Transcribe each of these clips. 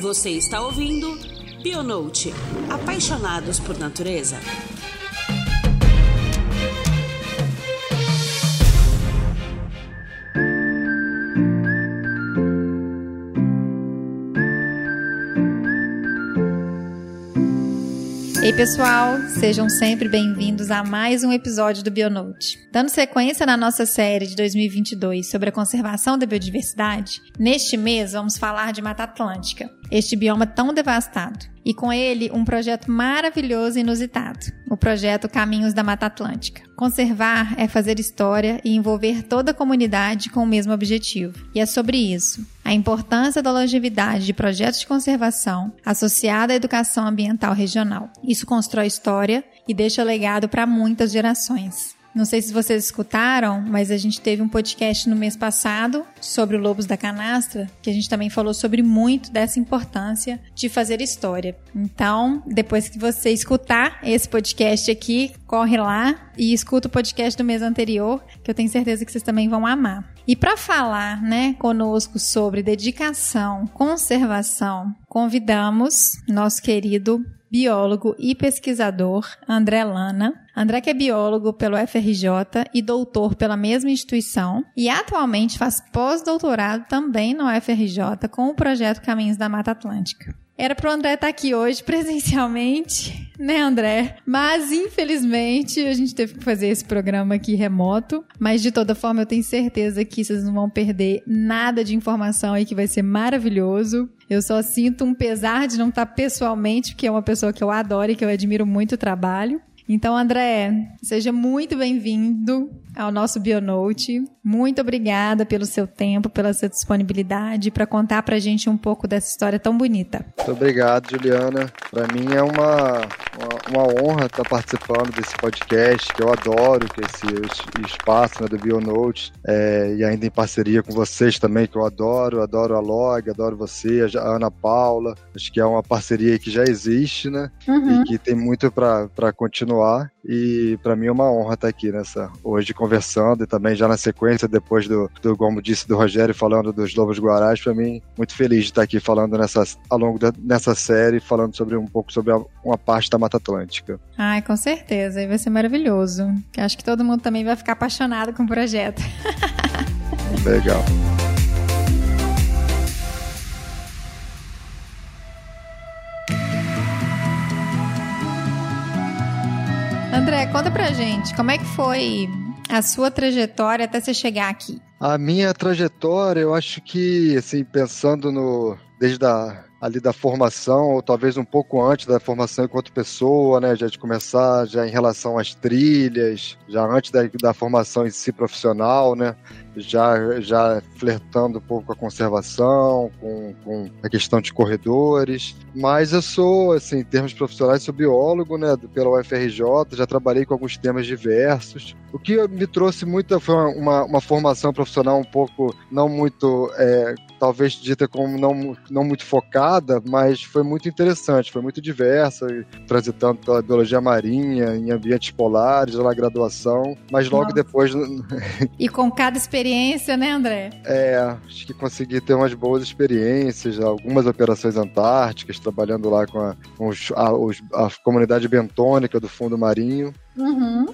Você está ouvindo Bionote Apaixonados por Natureza. Ei, pessoal, sejam sempre bem-vindos a mais um episódio do Bionote. Dando sequência na nossa série de 2022 sobre a conservação da biodiversidade, neste mês vamos falar de Mata Atlântica, este bioma tão devastado, e com ele um projeto maravilhoso e inusitado, o projeto Caminhos da Mata Atlântica. Conservar é fazer história e envolver toda a comunidade com o mesmo objetivo. E é sobre isso, a importância da longevidade de projetos de conservação associada à educação ambiental regional. Isso constrói história e deixa legado para muitas gerações. Não sei se vocês escutaram, mas a gente teve um podcast no mês passado sobre o Lobos da Canastra, que a gente também falou sobre muito dessa importância de fazer história. Então, depois que você escutar esse podcast aqui, corre lá e escuta o podcast do mês anterior, que eu tenho certeza que vocês também vão amar. E para falar, né, conosco sobre dedicação, conservação, convidamos nosso querido biólogo e pesquisador André Lana. André que é biólogo pelo FRJ e doutor pela mesma instituição e atualmente faz pós-doutorado também no FRJ com o projeto Caminhos da Mata Atlântica. Era para o André estar aqui hoje presencialmente, né, André? Mas infelizmente a gente teve que fazer esse programa aqui remoto. Mas de toda forma, eu tenho certeza que vocês não vão perder nada de informação aí que vai ser maravilhoso. Eu só sinto um pesar de não estar pessoalmente, porque é uma pessoa que eu adoro e que eu admiro muito o trabalho. Então, André, seja muito bem-vindo ao nosso Bionote. Muito obrigada pelo seu tempo, pela sua disponibilidade para contar para a gente um pouco dessa história tão bonita. Muito obrigado, Juliana. Para mim é uma, uma, uma, honra estar participando desse podcast, que eu adoro, que é esse espaço né, do Bionote, é, e ainda em parceria com vocês também, que eu adoro. Adoro a Log, adoro você, a Ana Paula. Acho que é uma parceria que já existe, né? Uhum. E que tem muito para continuar. E para mim é uma honra estar aqui nessa hoje conversando e também já na sequência, depois do, do como disse, do Rogério falando dos Lobos Guarás, para mim muito feliz de estar aqui falando nessa, ao longo da, nessa série, falando sobre um pouco sobre a, uma parte da Mata Atlântica. Ai, com certeza, e vai ser maravilhoso. Acho que todo mundo também vai ficar apaixonado com o projeto. Legal. André, conta pra gente, como é que foi a sua trajetória até você chegar aqui? A minha trajetória, eu acho que, assim, pensando no desde a ali da formação, ou talvez um pouco antes da formação enquanto pessoa, né? Já de começar já em relação às trilhas, já antes da, da formação em si profissional, né? Já, já flertando um pouco com a conservação, com, com a questão de corredores. Mas eu sou, assim, em termos profissionais, sou biólogo, né, pela UFRJ, já trabalhei com alguns temas diversos. O que me trouxe muito foi uma, uma formação profissional um pouco, não muito, é, talvez dita como não, não muito focada, mas foi muito interessante, foi muito diversa, transitando pela biologia marinha, em ambientes polares, na graduação, mas logo Nossa. depois... e com cada experiência experiência, né, André? É, acho que consegui ter umas boas experiências, algumas operações antárticas, trabalhando lá com a, com os, a, os, a comunidade bentônica do fundo marinho. Uhum.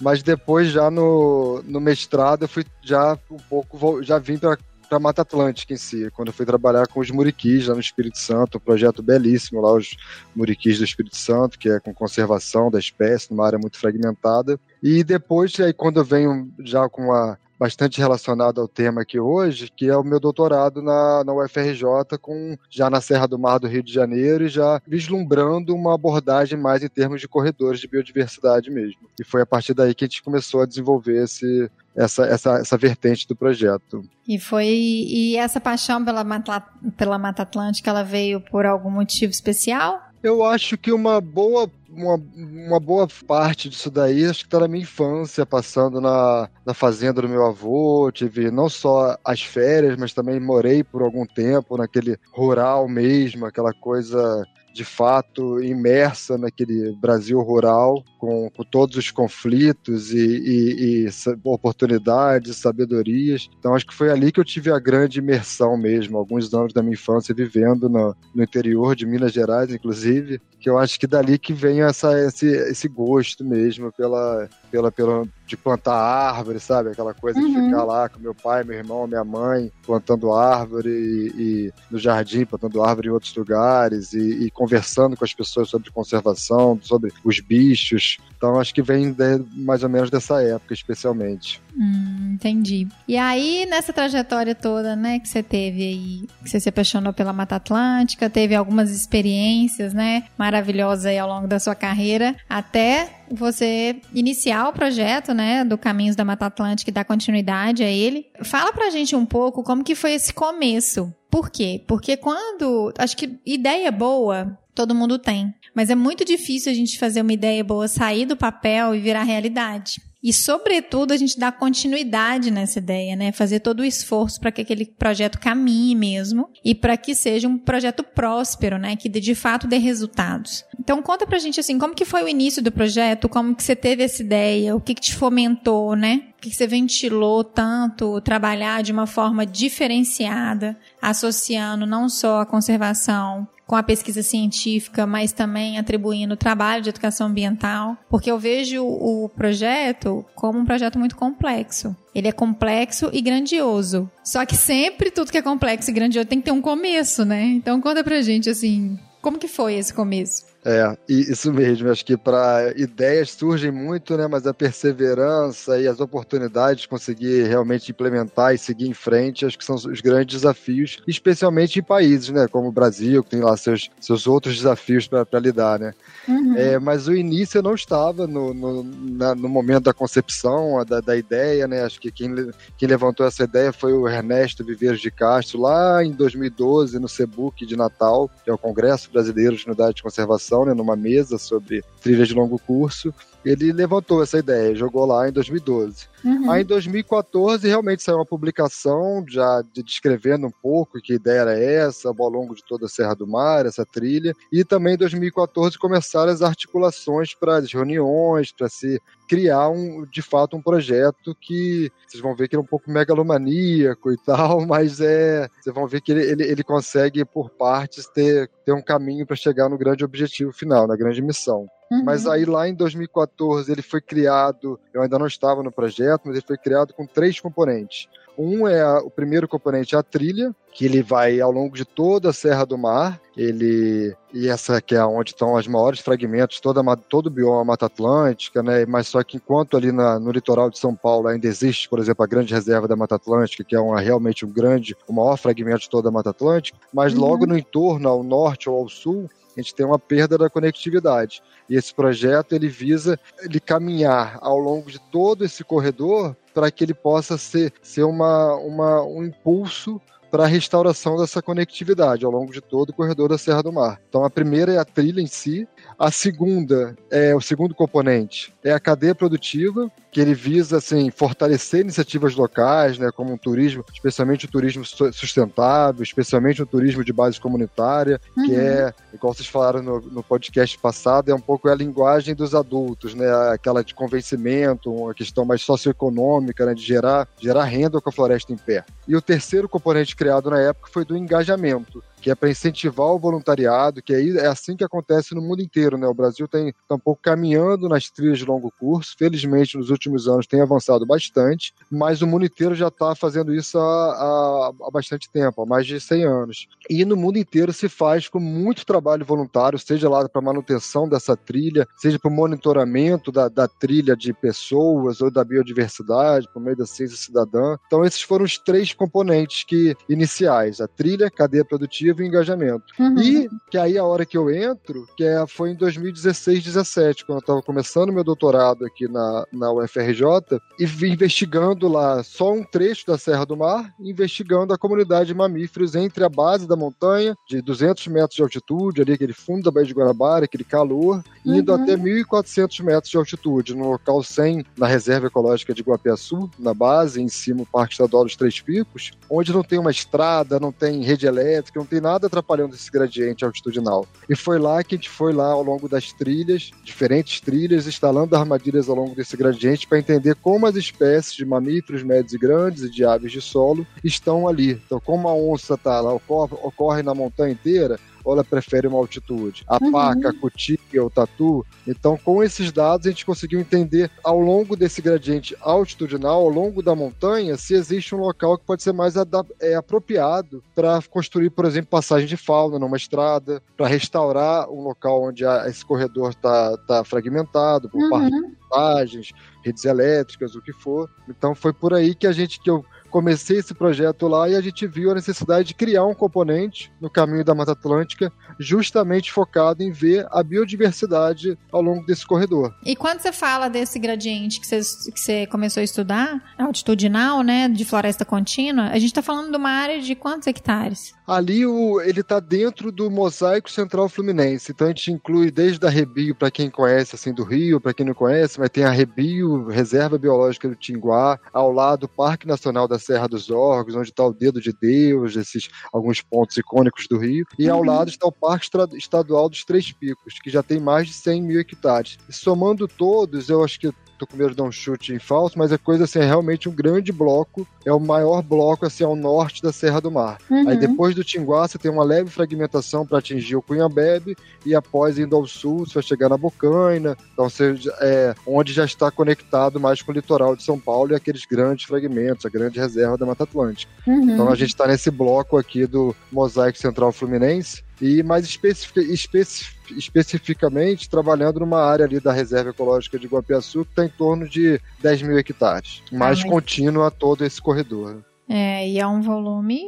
Mas depois, já no, no mestrado, eu fui já um pouco, já vim para para Mata Atlântica em si, quando eu fui trabalhar com os muriquis lá no Espírito Santo, um projeto belíssimo lá, os muriquis do Espírito Santo, que é com conservação da espécie, numa área muito fragmentada. E depois, aí, quando eu venho já com uma bastante relacionado ao tema aqui hoje, que é o meu doutorado na, na UFRJ, com, já na Serra do Mar do Rio de Janeiro, e já vislumbrando uma abordagem mais em termos de corredores de biodiversidade mesmo. E foi a partir daí que a gente começou a desenvolver esse, essa, essa, essa vertente do projeto. E foi e essa paixão pela Mata, pela Mata Atlântica, ela veio por algum motivo especial? Eu acho que uma boa uma, uma boa parte disso daí, acho que tá na minha infância, passando na, na fazenda do meu avô, tive não só as férias, mas também morei por algum tempo naquele rural mesmo, aquela coisa de fato imersa naquele Brasil rural, com, com todos os conflitos e, e, e oportunidades, sabedorias. Então acho que foi ali que eu tive a grande imersão mesmo, alguns anos da minha infância vivendo no, no interior de Minas Gerais, inclusive, que eu acho que dali que vem essa, esse, esse gosto mesmo pela, pela, pela de plantar árvore, sabe? Aquela coisa uhum. de ficar lá com meu pai, meu irmão, minha mãe, plantando árvore e, e no jardim, plantando árvore em outros lugares e, e, conversando com as pessoas sobre conservação, sobre os bichos. Então acho que vem de, mais ou menos dessa época, especialmente. Hum, entendi. E aí, nessa trajetória toda, né, que você teve aí, que você se apaixonou pela Mata Atlântica, teve algumas experiências, né, maravilhosas aí ao longo da sua carreira, até você iniciar o projeto, né, do Caminhos da Mata Atlântica e dar continuidade a ele. Fala pra gente um pouco como que foi esse começo. Por quê? Porque quando, acho que ideia boa todo mundo tem, mas é muito difícil a gente fazer uma ideia boa sair do papel e virar realidade. E, sobretudo, a gente dar continuidade nessa ideia, né? Fazer todo o esforço para que aquele projeto caminhe mesmo e para que seja um projeto próspero, né? Que de fato dê resultados. Então, conta pra gente, assim, como que foi o início do projeto? Como que você teve essa ideia? O que que te fomentou, né? O que, que você ventilou tanto trabalhar de uma forma diferenciada, associando não só a conservação com a pesquisa científica, mas também atribuindo o trabalho de educação ambiental, porque eu vejo o projeto como um projeto muito complexo. Ele é complexo e grandioso. Só que sempre tudo que é complexo e grandioso tem que ter um começo, né? Então conta pra gente assim, como que foi esse começo? É, isso mesmo. Acho que para ideias surgem muito, né? Mas a perseverança e as oportunidades de conseguir realmente implementar e seguir em frente, acho que são os grandes desafios, especialmente em países, né? Como o Brasil, que tem lá seus, seus outros desafios para lidar, né? Uhum. É, mas o início eu não estava no, no, na, no momento da concepção da, da, ideia, né? Acho que quem, quem levantou essa ideia foi o Ernesto Viveiros de Castro, lá em 2012, no CEBUC de Natal, que é o Congresso Brasileiro de Unidade de Conservação né, numa mesa sobre trilha de longo curso. Ele levantou essa ideia, jogou lá em 2012. Uhum. Aí em 2014 realmente saiu uma publicação já de, descrevendo um pouco que ideia era essa, ao longo de toda a Serra do Mar, essa trilha. E também em 2014 começaram as articulações para as reuniões, para se criar um, de fato um projeto que vocês vão ver que é um pouco megalomaníaco e tal, mas é vocês vão ver que ele, ele, ele consegue por partes ter, ter um caminho para chegar no grande objetivo final, na grande missão. Uhum. Mas aí lá em 2014 ele foi criado, eu ainda não estava no projeto, mas ele foi criado com três componentes. Um é a, o primeiro componente, a trilha, que ele vai ao longo de toda a Serra do Mar. Ele e essa que é onde estão os maiores fragmentos, toda todo o bioma Mata Atlântica, né? Mas só que enquanto ali na, no litoral de São Paulo ainda existe, por exemplo, a grande reserva da Mata Atlântica, que é uma, realmente um grande, o maior fragmento de toda a Mata Atlântica, mas uhum. logo no entorno, ao norte ou ao sul, a gente tem uma perda da conectividade. E esse projeto ele visa ele caminhar ao longo de todo esse corredor para que ele possa ser, ser uma, uma, um impulso para a restauração dessa conectividade ao longo de todo o corredor da Serra do Mar. Então, a primeira é a trilha em si, a segunda é o segundo componente é a cadeia produtiva, que ele visa assim fortalecer iniciativas locais, né, como o turismo, especialmente o turismo sustentável, especialmente o turismo de base comunitária, uhum. que é, igual vocês falaram no, no, podcast passado, é um pouco a linguagem dos adultos, né, aquela de convencimento, uma questão mais socioeconômica, né, de gerar, gerar renda com a floresta em pé. E o terceiro componente criado na época foi do engajamento, que é para incentivar o voluntariado, que aí é assim que acontece no mundo inteiro, né? O Brasil tem tá um pouco caminhando nas trilhas de longo curso, felizmente nos últimos anos tem avançado bastante, mas o mundo inteiro já está fazendo isso há, há, há, bastante tempo, há mais de 100 anos. E no mundo inteiro se faz com muito trabalho voluntário, seja lá para manutenção dessa trilha, seja para o monitoramento da, da trilha de pessoas ou da biodiversidade, por meio da ciência cidadã. Então esses foram os três componentes que iniciais, a trilha, cadeia produtiva e engajamento. Uhum. E que aí a hora que eu entro, que é, foi em 2016, 17, quando eu estava começando meu doutorado aqui na, na UFRJ, e vim investigando lá só um trecho da Serra do Mar, investigando a comunidade de mamíferos entre a base da montanha, de 200 metros de altitude, ali aquele fundo da Baía de Guanabara, aquele calor, indo uhum. até 1.400 metros de altitude, no local 100, na Reserva Ecológica de Guapiaçu, na base, em cima o Parque Estadual dos Três Picos, onde não tem uma estrada, não tem rede elétrica, não tem nada atrapalhando esse gradiente altitudinal. E foi lá que a gente foi lá ao longo das trilhas, diferentes trilhas, instalando armadilhas ao longo desse gradiente para entender como as espécies de mamíferos médios e grandes e de aves de solo estão ali. Então, como a onça tá lá, ocorre, ocorre na montanha inteira, ou ela prefere uma altitude? A uhum. paca, a cutia, o tatu. Então, com esses dados, a gente conseguiu entender ao longo desse gradiente altitudinal, ao longo da montanha, se existe um local que pode ser mais é, apropriado para construir, por exemplo, passagem de fauna numa estrada, para restaurar um local onde a, esse corredor está tá fragmentado por uhum. passagens, redes elétricas, o que for. Então, foi por aí que a gente que eu comecei esse projeto lá e a gente viu a necessidade de criar um componente no caminho da Mata Atlântica justamente focado em ver a biodiversidade ao longo desse corredor. E quando você fala desse gradiente que você, que você começou a estudar, altitudinal, né, de floresta contínua, a gente está falando de uma área de quantos hectares? Ali o, ele está dentro do mosaico central fluminense, então a gente inclui desde a Rebio, para quem conhece assim do Rio, para quem não conhece, mas tem a Rebio, Reserva Biológica do Tinguá, ao lado do Parque Nacional da Serra dos Órgãos, onde está o Dedo de Deus, esses alguns pontos icônicos do Rio, e ao uhum. lado está o Parque Estadual dos Três Picos, que já tem mais de 100 mil hectares. E somando todos, eu acho que tô com medo de dar um chute em falso, mas a coisa assim, é realmente um grande bloco, é o maior bloco assim ao norte da Serra do Mar. Uhum. Aí depois do Tinguá você tem uma leve fragmentação para atingir o Cunhambebe e após indo ao sul você vai chegar na Bocaina, então você, é, onde já está conectado mais com o litoral de São Paulo e aqueles grandes fragmentos, a grande reserva da Mata Atlântica. Uhum. Então a gente está nesse bloco aqui do Mosaico Central Fluminense e mais especific, especific, especificamente trabalhando numa área ali da reserva ecológica de Guapiaçu que está em torno de 10 mil hectares, mais ah, mas... contínuo a todo esse corredor. É, e é um volume,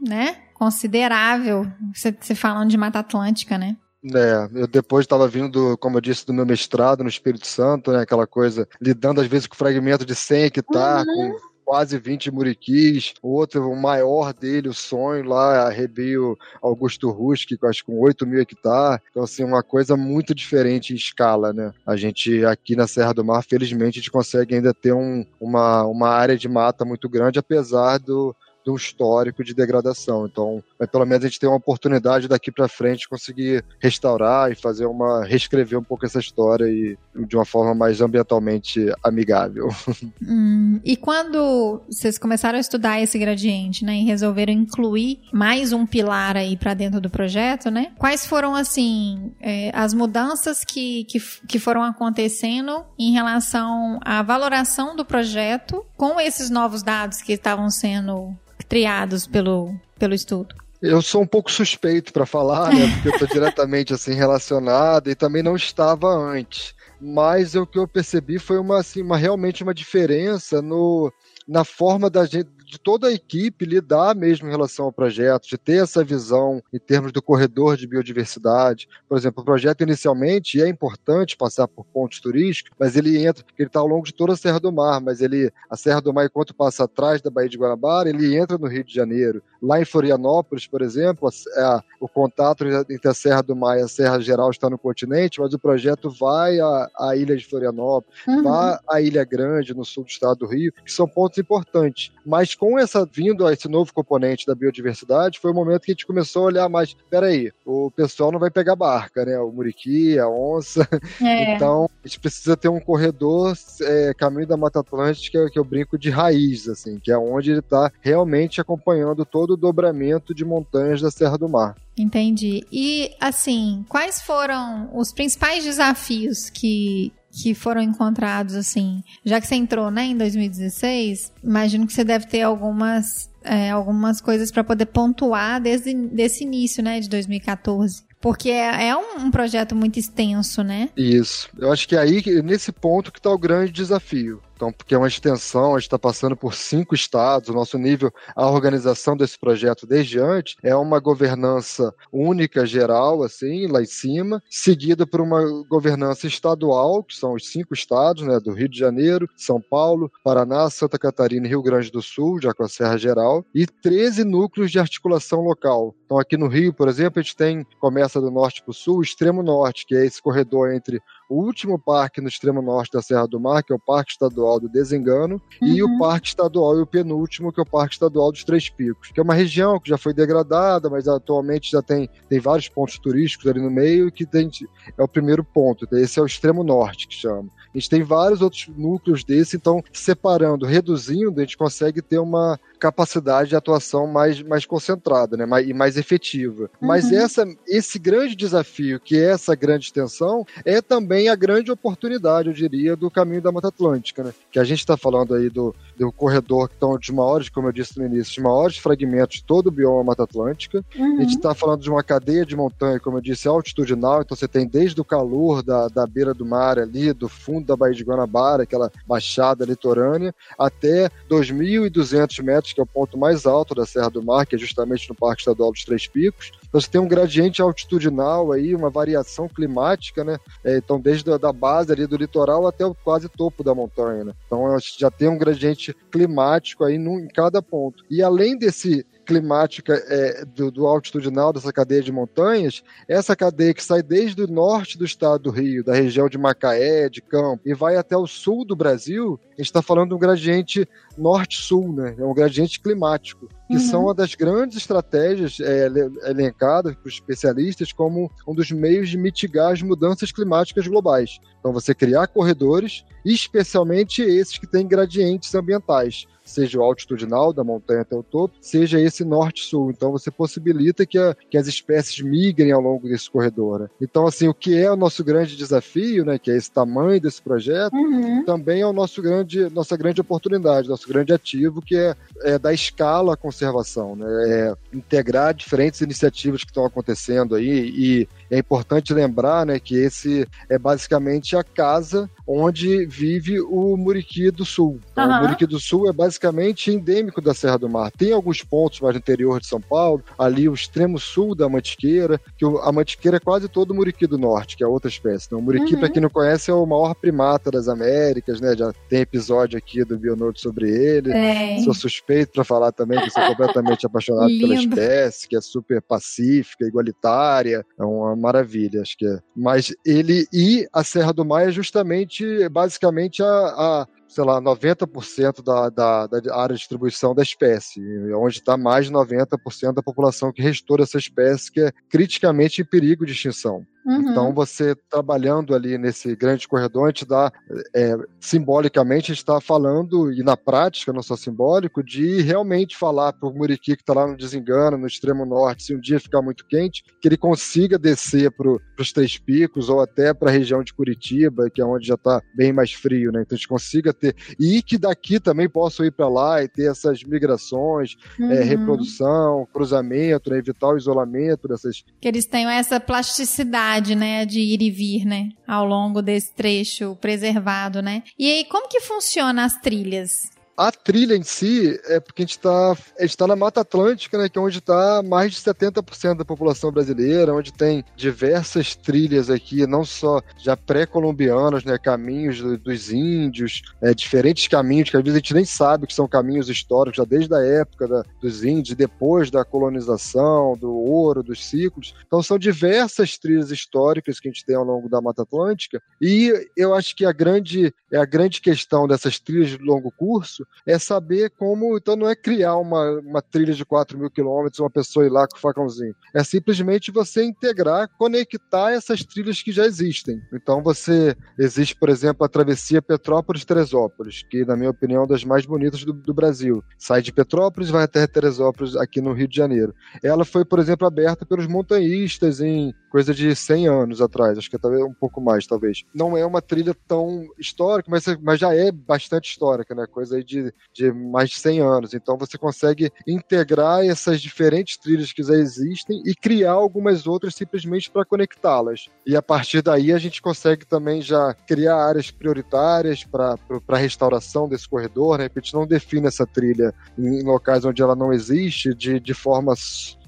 né, considerável, você, você falando de Mata Atlântica, né? É, eu depois estava vindo, do, como eu disse, do meu mestrado no Espírito Santo, né, aquela coisa, lidando às vezes com fragmento de 100 hectares, uhum. com quase 20 muriquis, outro, o maior dele, o sonho lá, arrebio Augusto Ruski, acho com 8 mil hectares. Então, assim, uma coisa muito diferente em escala, né? A gente aqui na Serra do Mar, felizmente, a gente consegue ainda ter um, uma, uma área de mata muito grande, apesar do, um histórico de degradação. Então, pelo menos a gente tem uma oportunidade daqui para frente conseguir restaurar e fazer uma reescrever um pouco essa história e de uma forma mais ambientalmente amigável. Hum, e quando vocês começaram a estudar esse gradiente, né, e resolveram incluir mais um pilar aí para dentro do projeto, né? Quais foram assim é, as mudanças que, que, que foram acontecendo em relação à valoração do projeto com esses novos dados que estavam sendo triados pelo, pelo estudo? Eu sou um pouco suspeito para falar, né? Porque eu estou diretamente assim relacionado e também não estava antes. Mas o que eu percebi foi uma, assim, uma realmente uma diferença no, na forma da gente, de toda a equipe lidar mesmo em relação ao projeto, de ter essa visão em termos do corredor de biodiversidade. Por exemplo, o projeto inicialmente é importante passar por pontos turísticos, mas ele entra, ele está ao longo de toda a Serra do Mar, mas ele, a Serra do Mar, enquanto passa atrás da Baía de Guanabara, ele entra no Rio de Janeiro. Lá em Florianópolis, por exemplo, a, a, o contato entre a Serra do Mar e a Serra Geral está no continente, mas o projeto vai à, à ilha de Florianópolis, uhum. vai à Ilha Grande, no sul do estado do Rio, que são pontos importantes. Mas com essa vindo a esse novo componente da biodiversidade, foi o momento que a gente começou a olhar mais, peraí, o pessoal não vai pegar barca, né? O muriqui, a onça. É. Então, a gente precisa ter um corredor é, caminho da Mata Atlântica, que eu brinco de raiz, assim, que é onde ele está realmente acompanhando todo o dobramento de montanhas da Serra do Mar. Entendi. E, assim, quais foram os principais desafios que, que foram encontrados, assim? Já que você entrou, né, em 2016, imagino que você deve ter algumas, é, algumas coisas para poder pontuar desde desse início, né, de 2014. Porque é, é um, um, projeto muito extenso, né? Isso. Eu acho que é aí, nesse ponto, que está o grande desafio. Então, porque é uma extensão, a gente está passando por cinco estados, o nosso nível, a organização desse projeto desde antes é uma governança única, geral, assim, lá em cima, seguida por uma governança estadual, que são os cinco estados, né, do Rio de Janeiro, São Paulo, Paraná, Santa Catarina e Rio Grande do Sul, já com a Serra Geral, e 13 núcleos de articulação local. Então aqui no Rio, por exemplo, a gente tem, começa do norte para o sul, o extremo norte, que é esse corredor entre o último parque no extremo norte da Serra do Mar, que é o Parque Estadual do Desengano, uhum. e o uhum. Parque Estadual e o penúltimo, que é o Parque Estadual dos Três Picos, que é uma região que já foi degradada, mas atualmente já tem, tem vários pontos turísticos ali no meio, que tem, é o primeiro ponto. Esse é o extremo norte, que chama. A gente tem vários outros núcleos desse, então separando, reduzindo, a gente consegue ter uma capacidade de atuação mais, mais concentrada né, e mais efetiva. Uhum. Mas essa, esse grande desafio, que é essa grande extensão, é também a grande oportunidade, eu diria, do caminho da Mata Atlântica, né? que a gente está falando aí do, do corredor que estão dos maiores, como eu disse no início, dos maiores fragmentos de todo o bioma Mata Atlântica. Uhum. A gente está falando de uma cadeia de montanha, como eu disse, altitudinal, então você tem desde o calor da, da beira do mar ali, do fundo da Baía de Guanabara, aquela baixada litorânea, até 2.200 metros, que é o ponto mais alto da Serra do Mar, que é justamente no Parque Estadual dos Três Picos. Então você tem um gradiente altitudinal aí, uma variação climática, né? É, então desde a da base ali do litoral até o quase topo da montanha, né? Então já tem um gradiente climático aí num, em cada ponto. E além desse climática é, do, do, altitudinal dessa cadeia de montanhas, essa cadeia que sai desde o norte do estado do Rio, da região de Macaé, de Campo, e vai até o sul do Brasil, a gente está falando de um gradiente norte-sul, né? É um gradiente climático, que uhum. são uma das grandes estratégias é, elencadas por especialistas como um dos meios de mitigar as mudanças climáticas globais. Então, você criar corredores, especialmente esses que têm gradientes ambientais seja o altitudinal da montanha até o topo, seja esse norte-sul. Então você possibilita que, a, que as espécies migrem ao longo desse corredor. Né? Então, assim, o que é o nosso grande desafio, né, que é esse tamanho desse projeto, uhum. também é o nosso grande, nossa grande oportunidade, nosso grande ativo, que é, é da escala à conservação, né? É integrar diferentes iniciativas que estão acontecendo aí e é importante lembrar né, que esse é basicamente a casa onde vive o Muriqui do Sul. Então, uhum. O Muriqui do Sul é basicamente endêmico da Serra do Mar. Tem alguns pontos mais no interior de São Paulo, ali o extremo sul da Mantiqueira, que a Mantiqueira é quase todo o Muriqui do Norte, que é outra espécie. Então, o Muriqui, uhum. para quem não conhece, é o maior primata das Américas, né? Já tem episódio aqui do Bionote sobre ele. É. Sou suspeito para falar também que sou completamente apaixonado pela espécie, que é super pacífica, igualitária, é uma maravilha, acho que é. Mas ele e a Serra do Mar é justamente, basicamente, a, a sei lá, 90% da, da, da área de distribuição da espécie, onde está mais de 90% da população que restou dessa espécie, que é criticamente em perigo de extinção. Uhum. Então, você trabalhando ali nesse grande corredor, a gente dá, é, simbolicamente, a gente está falando, e na prática, não só simbólico, de realmente falar para o Muriqui que está lá no desengano, no extremo norte, se um dia ficar muito quente, que ele consiga descer para os Três Picos ou até para a região de Curitiba, que é onde já está bem mais frio, né? Então, a gente consiga ter. E que daqui também possam ir para lá e ter essas migrações, é, uhum. é, reprodução, cruzamento, né? evitar o isolamento dessas. Que eles tenham essa plasticidade né, de ir e vir, né, ao longo desse trecho preservado, né? E aí, como que funciona as trilhas? A trilha em si é porque a gente está tá na Mata Atlântica, né, que é onde está mais de 70% da população brasileira, onde tem diversas trilhas aqui, não só já pré-colombianas, né, caminhos do, dos índios, é, diferentes caminhos que às vezes a gente nem sabe que são caminhos históricos, já desde a época da, dos índios, depois da colonização, do ouro, dos ciclos. Então são diversas trilhas históricas que a gente tem ao longo da Mata Atlântica e eu acho que a grande, é a grande questão dessas trilhas de longo curso é saber como. Então não é criar uma, uma trilha de 4 mil quilômetros, uma pessoa ir lá com o facãozinho. É simplesmente você integrar, conectar essas trilhas que já existem. Então você. Existe, por exemplo, a travessia Petrópolis-Teresópolis, que, na minha opinião, é uma das mais bonitas do, do Brasil. Sai de Petrópolis vai até Teresópolis, aqui no Rio de Janeiro. Ela foi, por exemplo, aberta pelos montanhistas em coisa de 100 anos atrás, acho que talvez um pouco mais, talvez. Não é uma trilha tão histórica, mas, mas já é bastante histórica, né? Coisa aí de de, mais de 100 anos. Então você consegue integrar essas diferentes trilhas que já existem e criar algumas outras simplesmente para conectá-las. E a partir daí a gente consegue também já criar áreas prioritárias para a restauração desse corredor. Né? A gente não define essa trilha em locais onde ela não existe de, de forma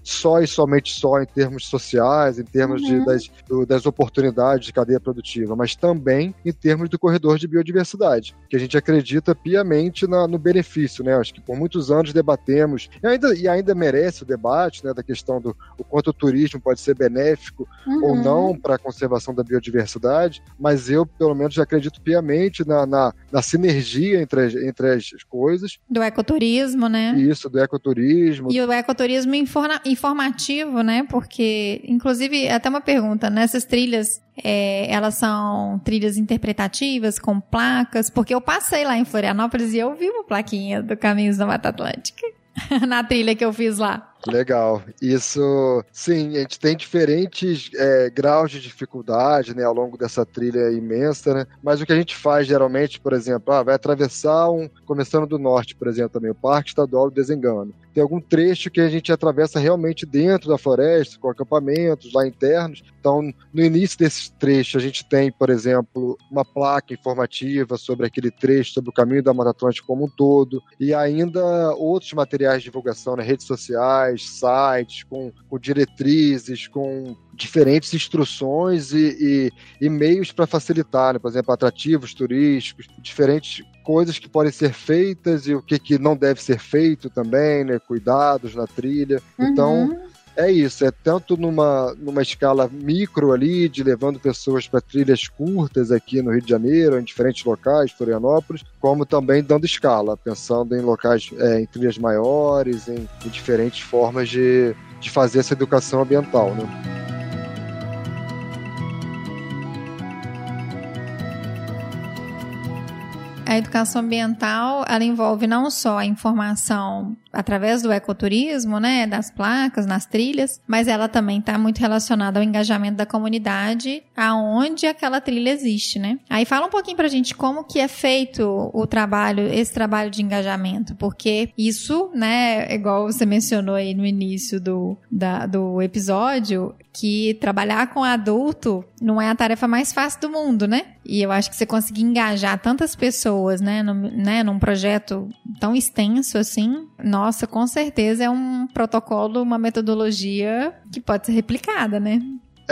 só e somente só em termos sociais, em termos uhum. de, das, do, das oportunidades de cadeia produtiva, mas também em termos do corredor de biodiversidade, que a gente acredita piamente na, no benefício, né? Acho que por muitos anos debatemos, e ainda, e ainda merece o debate, né, da questão do o quanto o turismo pode ser benéfico uhum. ou não para a conservação da biodiversidade, mas eu, pelo menos, acredito piamente na, na, na sinergia entre as, entre as coisas. Do ecoturismo, né? Isso, do ecoturismo. E o ecoturismo informa, informativo, né? Porque, inclusive, até uma pergunta, nessas trilhas, é, elas são trilhas interpretativas, com placas, porque eu passei lá em Florianópolis e eu vi uma plaquinha do Caminhos da Mata Atlântica na trilha que eu fiz lá. Legal. Isso, sim, a gente tem diferentes é, graus de dificuldade, né, ao longo dessa trilha imensa, né? Mas o que a gente faz geralmente, por exemplo, ah, vai atravessar um, começando do norte, por exemplo, também o Parque Estadual do Desengano. Tem algum trecho que a gente atravessa realmente dentro da floresta, com acampamentos lá internos. Então, no início desse trecho, a gente tem, por exemplo, uma placa informativa sobre aquele trecho, sobre o caminho da Mata Atlântica como um todo, e ainda outros materiais de divulgação, né, redes sociais sites, com, com diretrizes, com diferentes instruções e, e, e meios para facilitar, né? por exemplo, atrativos turísticos, diferentes coisas que podem ser feitas e o que, que não deve ser feito também, né? cuidados na trilha. Então, uhum. Então, é isso, é tanto numa, numa escala micro ali, de levando pessoas para trilhas curtas aqui no Rio de Janeiro, em diferentes locais, Florianópolis, como também dando escala, pensando em locais, é, em trilhas maiores, em, em diferentes formas de, de fazer essa educação ambiental. Né? a educação ambiental, ela envolve não só a informação através do ecoturismo, né, das placas, nas trilhas, mas ela também está muito relacionada ao engajamento da comunidade aonde aquela trilha existe, né? Aí fala um pouquinho pra gente como que é feito o trabalho, esse trabalho de engajamento, porque isso, né, igual você mencionou aí no início do, da, do episódio, que trabalhar com adulto não é a tarefa mais fácil do mundo, né? E eu acho que você conseguir engajar tantas pessoas, né, no, né, num projeto tão extenso assim, nossa, com certeza é um protocolo, uma metodologia que pode ser replicada, né?